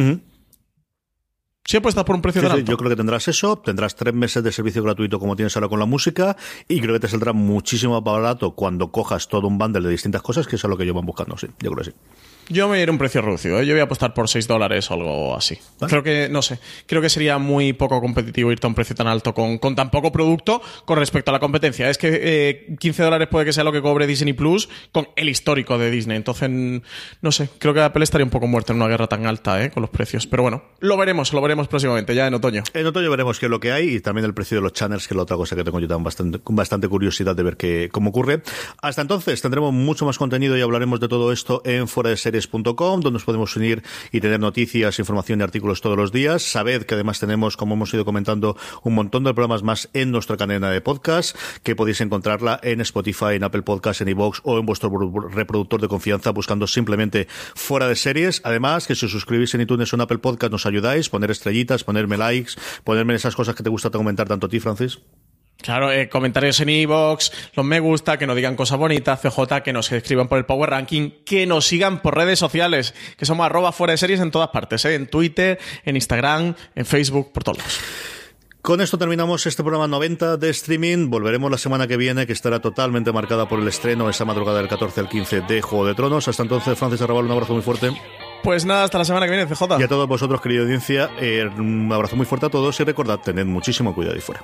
¿Sí apuestas por un precio Sí, tan sí, yo creo que tendrás eso, tendrás tres meses de servicio gratuito como tienes ahora con la música y creo que te saldrá muchísimo más barato cuando cojas todo un bundle de distintas cosas, que eso es lo que ellos van buscando, sí, yo creo que sí. Yo me iré a un precio reducido. ¿eh? Yo voy a apostar por 6 dólares o algo así. Creo que, no sé, creo que sería muy poco competitivo irte a un precio tan alto con, con tan poco producto con respecto a la competencia. Es que eh, 15 dólares puede que sea lo que cobre Disney Plus con el histórico de Disney. Entonces, no sé, creo que Apple estaría un poco muerta en una guerra tan alta ¿eh? con los precios. Pero bueno, lo veremos, lo veremos próximamente, ya en otoño. En otoño veremos qué es lo que hay y también el precio de los channels, que es la otra cosa que tengo yo también bastante, con bastante curiosidad de ver qué, cómo ocurre. Hasta entonces tendremos mucho más contenido y hablaremos de todo esto en foradeseries.com, donde nos podemos unir y tener noticias, información y artículos todos los días. Sabed que además tenemos, como hemos ido comentando, un montón de programas más en nuestra cadena de podcast, que podéis encontrarla en Spotify, en Apple Podcasts, en iVoox o en vuestro reproductor de confianza buscando simplemente fuera de series. Además, que si os suscribís en iTunes o en Apple Podcast nos ayudáis, poner estrellitas, ponerme likes, ponerme esas cosas que te gusta comentar tanto a ti, Francis. Claro, eh, comentarios en iVoox, los me gusta, que nos digan cosas bonitas, CJ, que nos escriban por el Power Ranking, que nos sigan por redes sociales, que somos arroba fuera de series en todas partes, ¿eh? en Twitter, en Instagram, en Facebook, por todos lados. Con esto terminamos este programa 90 de streaming. Volveremos la semana que viene, que estará totalmente marcada por el estreno esa madrugada del 14 al 15 de Juego de Tronos. Hasta entonces, Francis Arrabal, un abrazo muy fuerte. Pues nada, hasta la semana que viene, CJ. Y a todos vosotros, querida audiencia, eh, un abrazo muy fuerte a todos y recordad, tened muchísimo cuidado y fuera.